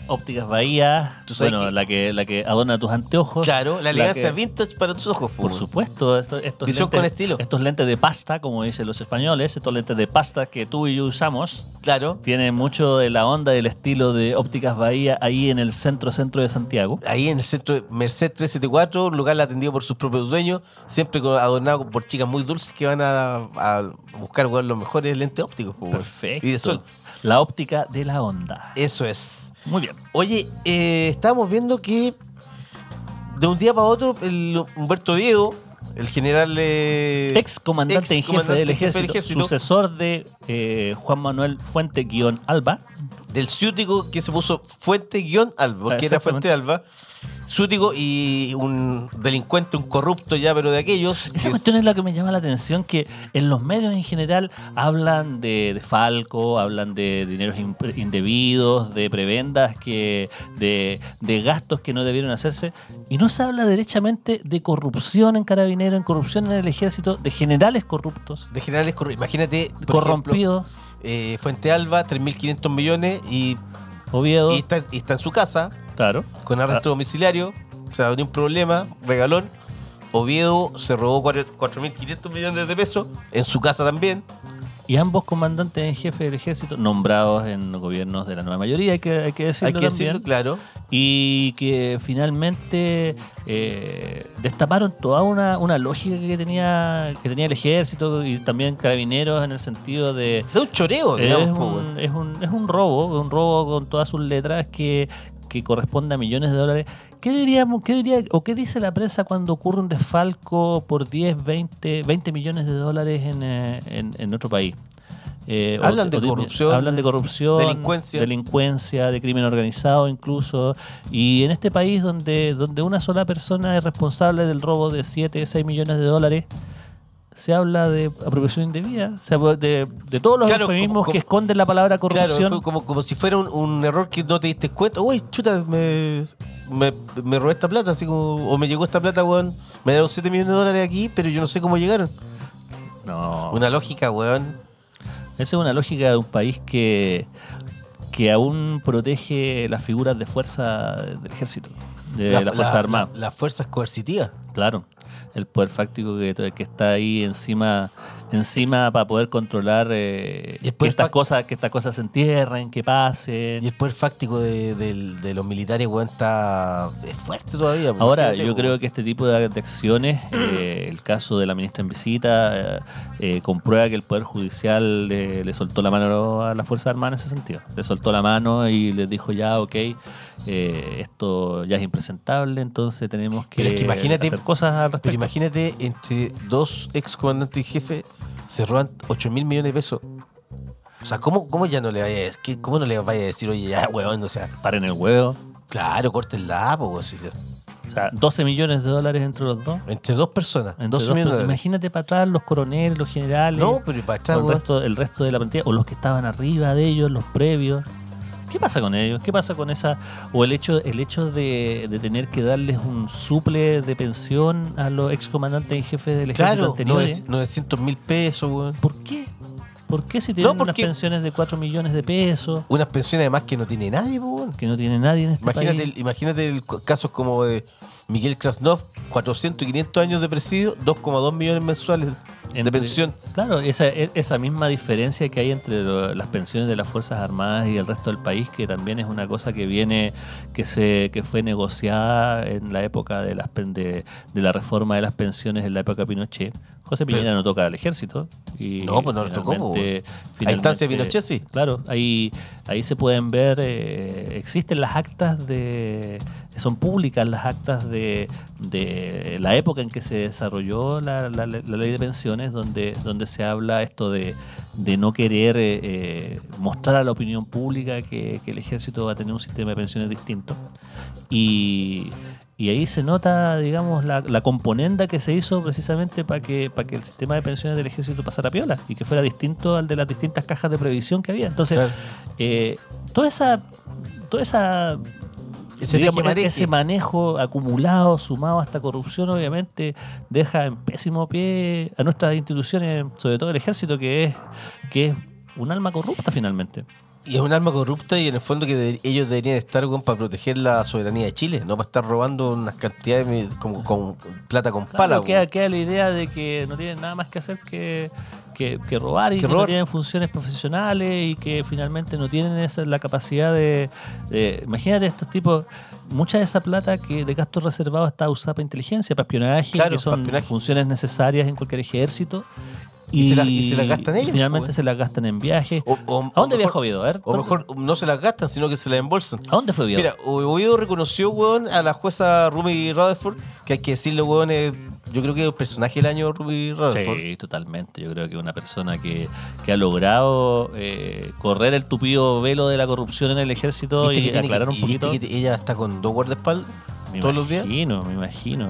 Ópticas Bahía, bueno, que- la que la que adorna tus anteojos. Claro, la elegancia que- vintage para tus ojos. Por po. supuesto, esto- estos, lentes, con estilo. estos lentes de pasta, como dicen los españoles, estos lentes de pasta que tú y yo usamos, Claro. tienen mucho de la onda del estilo de Ópticas Bahía ahí en el centro centro de Santiago. Ahí en el centro de Merced 374, un lugar atendido por sus propios dueños, siempre adornado por chicas muy dulces que van a, a buscar weón, los mejores lentes ópticos. po, weón. Perfecto. Y de sol. La óptica de la onda. Eso es. Muy bien. Oye, eh, estábamos viendo que de un día para otro, el Humberto Diego, el general. eh, Ex comandante en jefe del jefe ejército, del ejército, sucesor de eh, Juan Manuel Fuente-Alba. del ciútico que se puso Fuente-Alba, porque era. Fuente Alba. Ciútico y un delincuente, un corrupto ya, pero de aquellos. Esa cuestión es la que me llama la atención, que en los medios en general hablan de, de Falco, hablan de dineros indebidos, de prebendas, que, de, de gastos que no debieron hacerse, y no se habla derechamente de corrupción en Carabineros, en corrupción en el ejército, de generales corruptos, de generales corruptos. Imagínate, corrompidos, ejemplo, eh, Fuente Alba, 3.500 millones y, Oviedo, y está, y está en su casa claro. con arresto domiciliario, o sea, ni un problema, regalón. Oviedo se robó cuatro- 4.500 millones de pesos en su casa también. Y ambos comandantes en jefe del ejército, nombrados en gobiernos de la nueva mayoría, hay que, hay que decirlo Hay que también. decirlo, claro. y que finalmente eh, destaparon toda una, una lógica que tenía que tenía el ejército y también carabineros en el sentido de Es un choreo, es digamos. po, un, weón. es, un, es un robo, un robo con todas sus letras que, que corresponde a millones de dólares. ¿Qué diríamos, qué diría, o qué dice la prensa cuando ocurre un desfalco por 10, 20, 20 millones de dólares en, eh, en, en otro país? Eh, o- Hablan de o corrupción, hablan de corrupción, delincuencia. delincuencia, de crimen organizado incluso. Y en este país donde, donde una sola persona es responsable del robo de 7, 6 millones de dólares, se habla de apropiación indebida, se habla de, de todos los Claro, eufemismos como- como- que esconden la palabra corrupción. como, como si fuera un, un error que no te diste cuenta. Uy, chuta, me, me, me robé esta plata, así como, o me llegó esta plata, weón. Me dieron 7 millones de dólares aquí, pero yo no sé cómo llegaron. No, Una lógica, weón. esa es una lógica de un país que, que aún protege las figuras de fuerza del ejército, de la, Fuerza Armada. la- las fuerzas coercitivas. Claro, el poder fáctico que, que está ahí encima encima para poder controlar eh, Y el que estas cosas que estas cosas se entierren, que pasen. Y el poder fáctico de, del- de los militares, está es fuerte todavía. pues, Ahora, yo weón. creo que este tipo de, de acciones, eh, el caso de la ministra en visita, eh, eh, comprueba que el Poder Judicial le, le soltó la mano a la Fuerza Armada en ese sentido. Le soltó la mano y les dijo ya, ok, esto ya es impresentable, entonces tenemos que, Pero es que imagínate- hacer cosas al Pero respecto. imagínate, entre dos ex comandantes y jefe se roban 8 mil millones de pesos. O sea, ¿cómo, cómo ya no le vaya a decir, cómo no le vaya a decir, oye, ya, weón, o sea, Paren el huevo. claro, córtenla, weón, si- O sea, 12 millones de dólares entre los dos. entre dos personas, Entre 12 dos millones de personas. Imagínate para atrás los coroneles, los generales. No, pero para atrás, el, resto, el resto de la plantilla, o los que estaban arriba de ellos, los previos. ¿Qué pasa con ellos? ¿Qué pasa con esa? O el hecho, el hecho de, de tener que darles un suple de pensión a los excomandantes y jefes del ejército Claro, anteriores. 900 mil pesos, weón. ¿Por qué? ¿Por qué si tienen No, unas pensiones de 4 millones de pesos Unas pensiones además que no tiene nadie, weón. que no tiene nadie en este Imagínate, país? el- imagínate el casos como de Miguel Krasnov, 400 y 500 años de presidio, 2,2 millones mensuales de Entre- pensión. Claro, esa, e- esa misma diferencia que hay entre lo- las pensiones de las Fuerzas Armadas y el resto del país, que también es una cosa que viene, que se que fue negociada en la época de, las, de, de la reforma de las pensiones en la época de Pinochet. José Piñera Pero- no toca al ejército. Y No, pues no le tocó, A instancia de Pinochet, sí. Claro, ahí, ahí se pueden ver, eh, existen las actas de, son públicas las actas de, de la época en que se desarrolló la, la- la ley de pensiones, donde, donde se habla esto de, de no querer eh, eh, mostrar a la opinión pública que, que el ejército va a tener un sistema de pensiones distinto. Y, y ahí se nota, digamos, la, la componenda que se hizo precisamente para que, para que el sistema de pensiones del ejército pasara piola y que fuera distinto al de las distintas cajas de previsión que había. Entonces, Claro. eh, toda esa. Toda esa Ese teje-maneje. ese manejo acumulado, sumado a esta corrupción, obviamente, deja en pésimo pie a nuestras instituciones, sobre todo el ejército, que es, que es un alma corrupta finalmente. Y es un arma corrupta y en el fondo que de- ellos deberían estar weón, para proteger la soberanía de Chile, no para estar robando unas cantidades de- como con plata con pala. Claro, queda, weón. queda la idea de que no tienen nada más que hacer que, que, que robar y Que que, no tienen funciones profesionales y que finalmente no tienen esa, la capacidad de, de- Imagínate estos tipos, mucha de esa plata que de gastos reservados está usada para inteligencia, para espionaje, Claro, que son espionaje. funciones necesarias en cualquier ejército. Y se la- y se las gastan ellos, Finalmente pues, se las gastan en viajes. ¿A dónde viajó Oviedo? A ver, O ¿dónde- mejor no se las gastan, sino que se las embolsan. ¿A dónde fue Oviedo? Mira, Oviedo reconoció, weón, a la jueza Ruby Rutherford, que hay que decirle, weón, es- yo creo que es el personaje del año Ruby Rutherford. Sí, totalmente. Yo creo que una persona que, que ha logrado eh, correr el tupido velo de la corrupción en el ejército ¿Viste y aclarar que- un y viste poquito. que ella está con dos guardaespaldas Me todos los días. imagino, me imagino.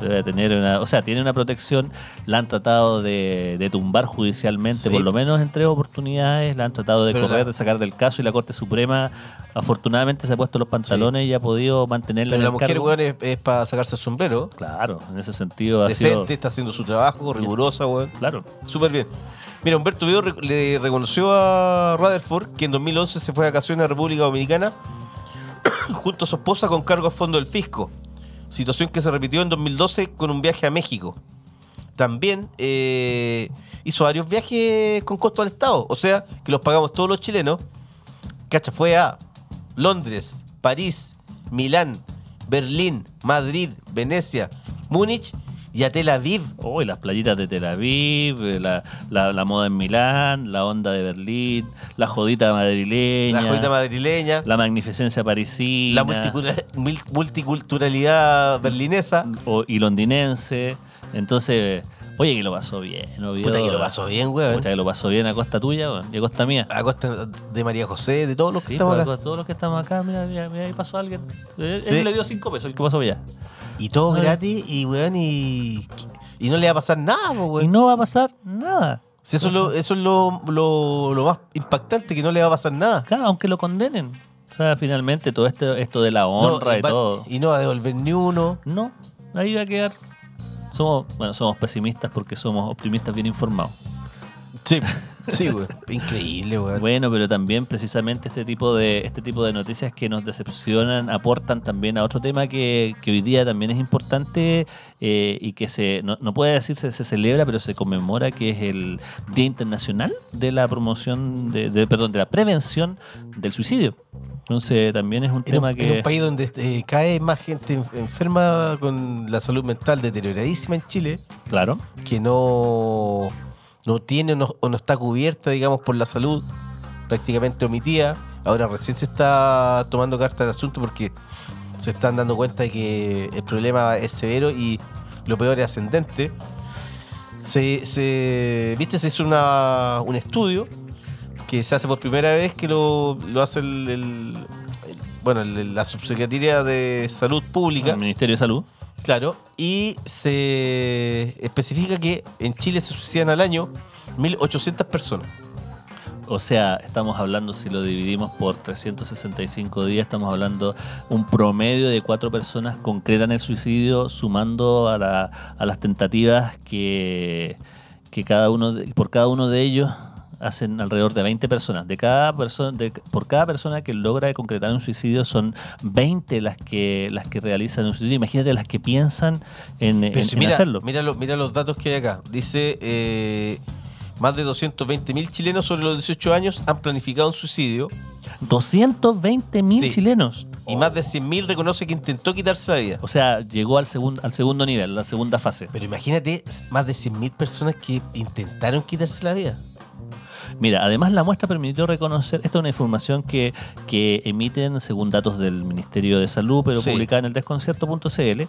Debe tener una, o sea, tiene una protección, la han tratado de, de tumbar judicialmente, Sí. por lo menos en tres oportunidades, la han tratado de Pero correr, la- de sacar del caso y la Corte Suprema afortunadamente se ha puesto los pantalones y ha podido mantenerla Pero en la el mujer, cargo. weón, es, es para sacarse el sombrero. Claro, en ese sentido ha Decente, sido... está haciendo su trabajo, rigurosa, weón. Claro. Súper bien. Mira, Humberto re- le reconoció a Rutherford que en 2011 se fue de vacaciones a República Dominicana junto a su esposa con cargo a fondo del fisco. Situación que se repitió en 2012 con un viaje a México. También eh, hizo varios viajes con costo al Estado, o sea, que los pagamos todos los chilenos. Cacha, fue a Londres, París, Milán, Berlín, Madrid, Venecia, Múnich y a Tel Aviv. Oh, y las playitas de Tel Aviv, eh, la, la- la moda en Milán, la onda de Berlín, la jodita madrileña, La joyita madrileña. la magnificencia parisina, la multiculturalidad berlinesa. o- y londinense. Entonces, oye, que lo pasó bien. Oviedo. Puta que lo pasó bien, weón. Puta que lo pasó bien a costa tuya weón, y a costa mía. A costa de María José, de todos los que Sí, estamos pues, acá. a todos los que estamos acá, mira, mira, mira, ahí pasó alguien. Él, Sí. él le dio cinco pesos, el que pasó allá. Y todo gratis, y weón, y, y no le va a pasar nada, po, Y weón. no va a pasar nada. Si eso es, lo, eso es lo, lo- lo más impactante, que no le va a pasar nada. Claro, aunque lo condenen. O sea, finalmente todo esto, esto de la honra No, y va- todo. y no va a devolver ni uno. No, ahí va a quedar. Somos, bueno, somos pesimistas porque somos optimistas bien informados. Sí, sí, weón. Increíble, weón. Bueno, pero también precisamente este tipo de este tipo de noticias que nos decepcionan aportan también a otro tema que, que hoy día también es importante eh, y que se no, no puede decirse se celebra, pero se conmemora que es el Día Internacional de la promoción de, de- perdón de la prevención del suicidio. Entonces también es un En tema un, que en un país donde eh, cae más gente en- enferma con la salud mental deterioradísima en Chile, claro que no, no tiene o no, o no está cubierta, digamos, por la salud, prácticamente omitida. Ahora recién se está tomando carta del asunto porque se están dando cuenta de que el problema es severo y lo peor es ascendente. Se, se- ¿Viste? Se hizo una, un estudio que se hace por primera vez que lo, lo hace el- bueno, el- la Subsecretaría de Salud Pública. el Ministerio de Salud. Claro, y se especifica que en Chile se suicidan al año 1.800 personas. O sea, estamos hablando, si lo dividimos por 365 días, estamos hablando un promedio de cuatro personas concretan el suicidio, sumando a, la- a las tentativas que, que cada uno por cada uno de ellos hacen alrededor de 20 personas. De cada persona, de- por cada persona que logra concretar un suicidio son 20 las que las que realizan un suicidio. Imagínate las que piensan en, Pero en- si en mira, hacerlo. mira, lo- mira los datos que hay acá. Dice, eh, más de 220.000 chilenos sobre los 18 años han planificado un suicidio 220 mil Sí. chilenos. y más de 100.000 reconoce que intentó quitarse la vida. O sea, llegó al, segundo al segundo nivel, la segunda fase. Pero imagínate, más de 100.000 personas que intentaron quitarse la vida. Mira, además la muestra permitió reconocer, esta es una información que, que emiten según datos del Ministerio de Salud, pero Sí. publicada en el desconcierto.cl,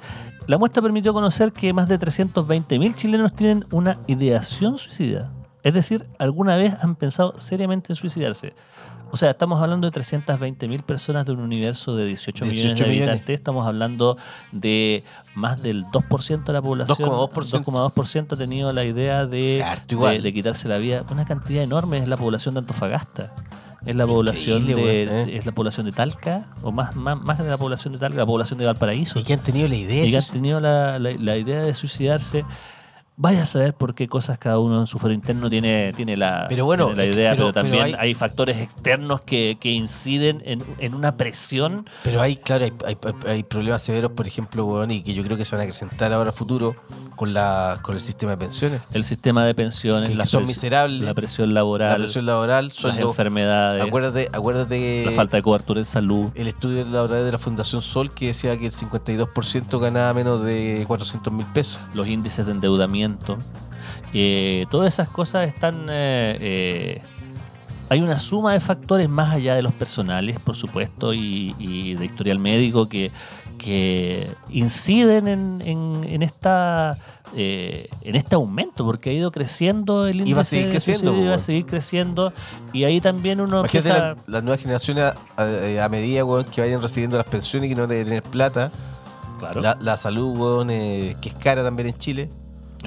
la muestra permitió conocer que más de 320 mil chilenos tienen una ideación suicida. Es decir, alguna vez han pensado seriamente en suicidarse. O sea, estamos hablando de 320 mil personas de un universo de 18, millones 18 de millones. habitantes. Estamos hablando de más del 2% de la población. 2,2%. 2,2% ha tenido la idea de, de- de quitarse la vida. Una cantidad enorme es la población de Antofagasta. Es la población de, ¿eh? es la población de Talca, o más, más, más de la población de Talca, la población de Valparaíso. Y que han tenido la idea. y que han tenido la, la- la idea de suicidarse. Vaya a saber por qué cosas cada uno en su foro interno tiene, tiene, la, Pero bueno, tiene la es que- idea, pero- pero, también pero hay, hay- factores externos que, que inciden en, en una presión. Pero hay, claro, hay, hay- hay problemas severos, por ejemplo, weón, y que yo creo que se van a acrecentar ahora a futuro con la con el sistema de pensiones. El sistema de pensiones, Que la, son miserables, la presión laboral, La presión laboral, las enfermedades, Acuérdate, acuérdate la falta de cobertura en salud. el estudio laboral de la Fundación Sol que decía que el 52% ganaba menos de 400 mil pesos. los índices de endeudamiento. Eh, todas esas cosas están... eh, eh, hay una suma de factores más allá de los personales, por supuesto, y, y de historial médico que, que inciden en, en- en esta... eh, en este aumento, porque ha ido creciendo el índice va a seguir de creciendo, va a seguir creciendo, y ahí también uno Imagínate empieza... la- las nuevas generaciones a, a- a medida weón, que vayan recibiendo las pensiones y que no deben tener plata. Claro, La, la salud, weón, eh, que es cara también en Chile.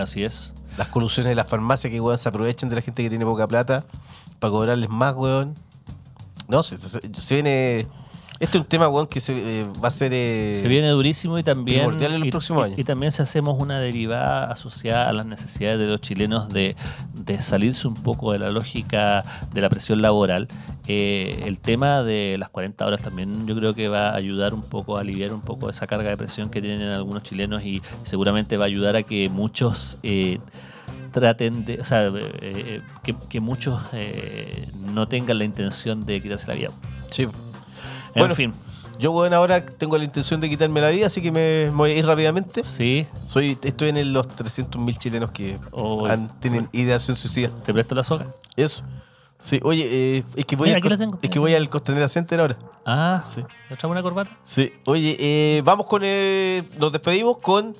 Así es. Las colusiones de las farmacias que weón, se aprovechan de la gente que tiene poca plata para cobrarles más, weón. No, se, se- se viene. Este es un tema, weón, que se, eh, va a ser. eh, Se viene durísimo y también. primordial en los y, próximos años. y también si hacemos una derivada asociada a las necesidades de los chilenos de, de salirse un poco de la lógica de la presión laboral, eh, el tema de las 40 horas también yo creo que va a ayudar un poco a aliviar un poco esa carga de presión que tienen algunos chilenos y seguramente va a ayudar a que muchos. eh, traten de, o sea, eh, eh, que, que muchos eh, no tengan la intención de quitarse la vida. Sí. En Bueno, fin, Yo, weón, ahora tengo la intención de quitarme la vida, así que me voy a ir rápidamente. sí, Soy, estoy en el- los 300.000 chilenos que Oh, han- tienen ideación suicida. te presto la soga. Eso. Sí, oye, eh, es que voy, Mira, al, tengo. es que voy al Costanera Center ahora. Ah, Sí. ¿le trago una corbata? Sí, oye, eh, vamos con. eh, nos despedimos con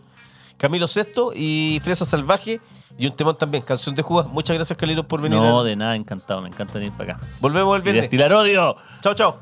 Camilo Sesto y Fresa Salvaje y un temón también, Canción de Jugas. Muchas gracias, Carlitos, por venir. No, de nada, encantado, me encanta venir para acá. Volvemos el Y viernes. destilar odio. Chao, chao.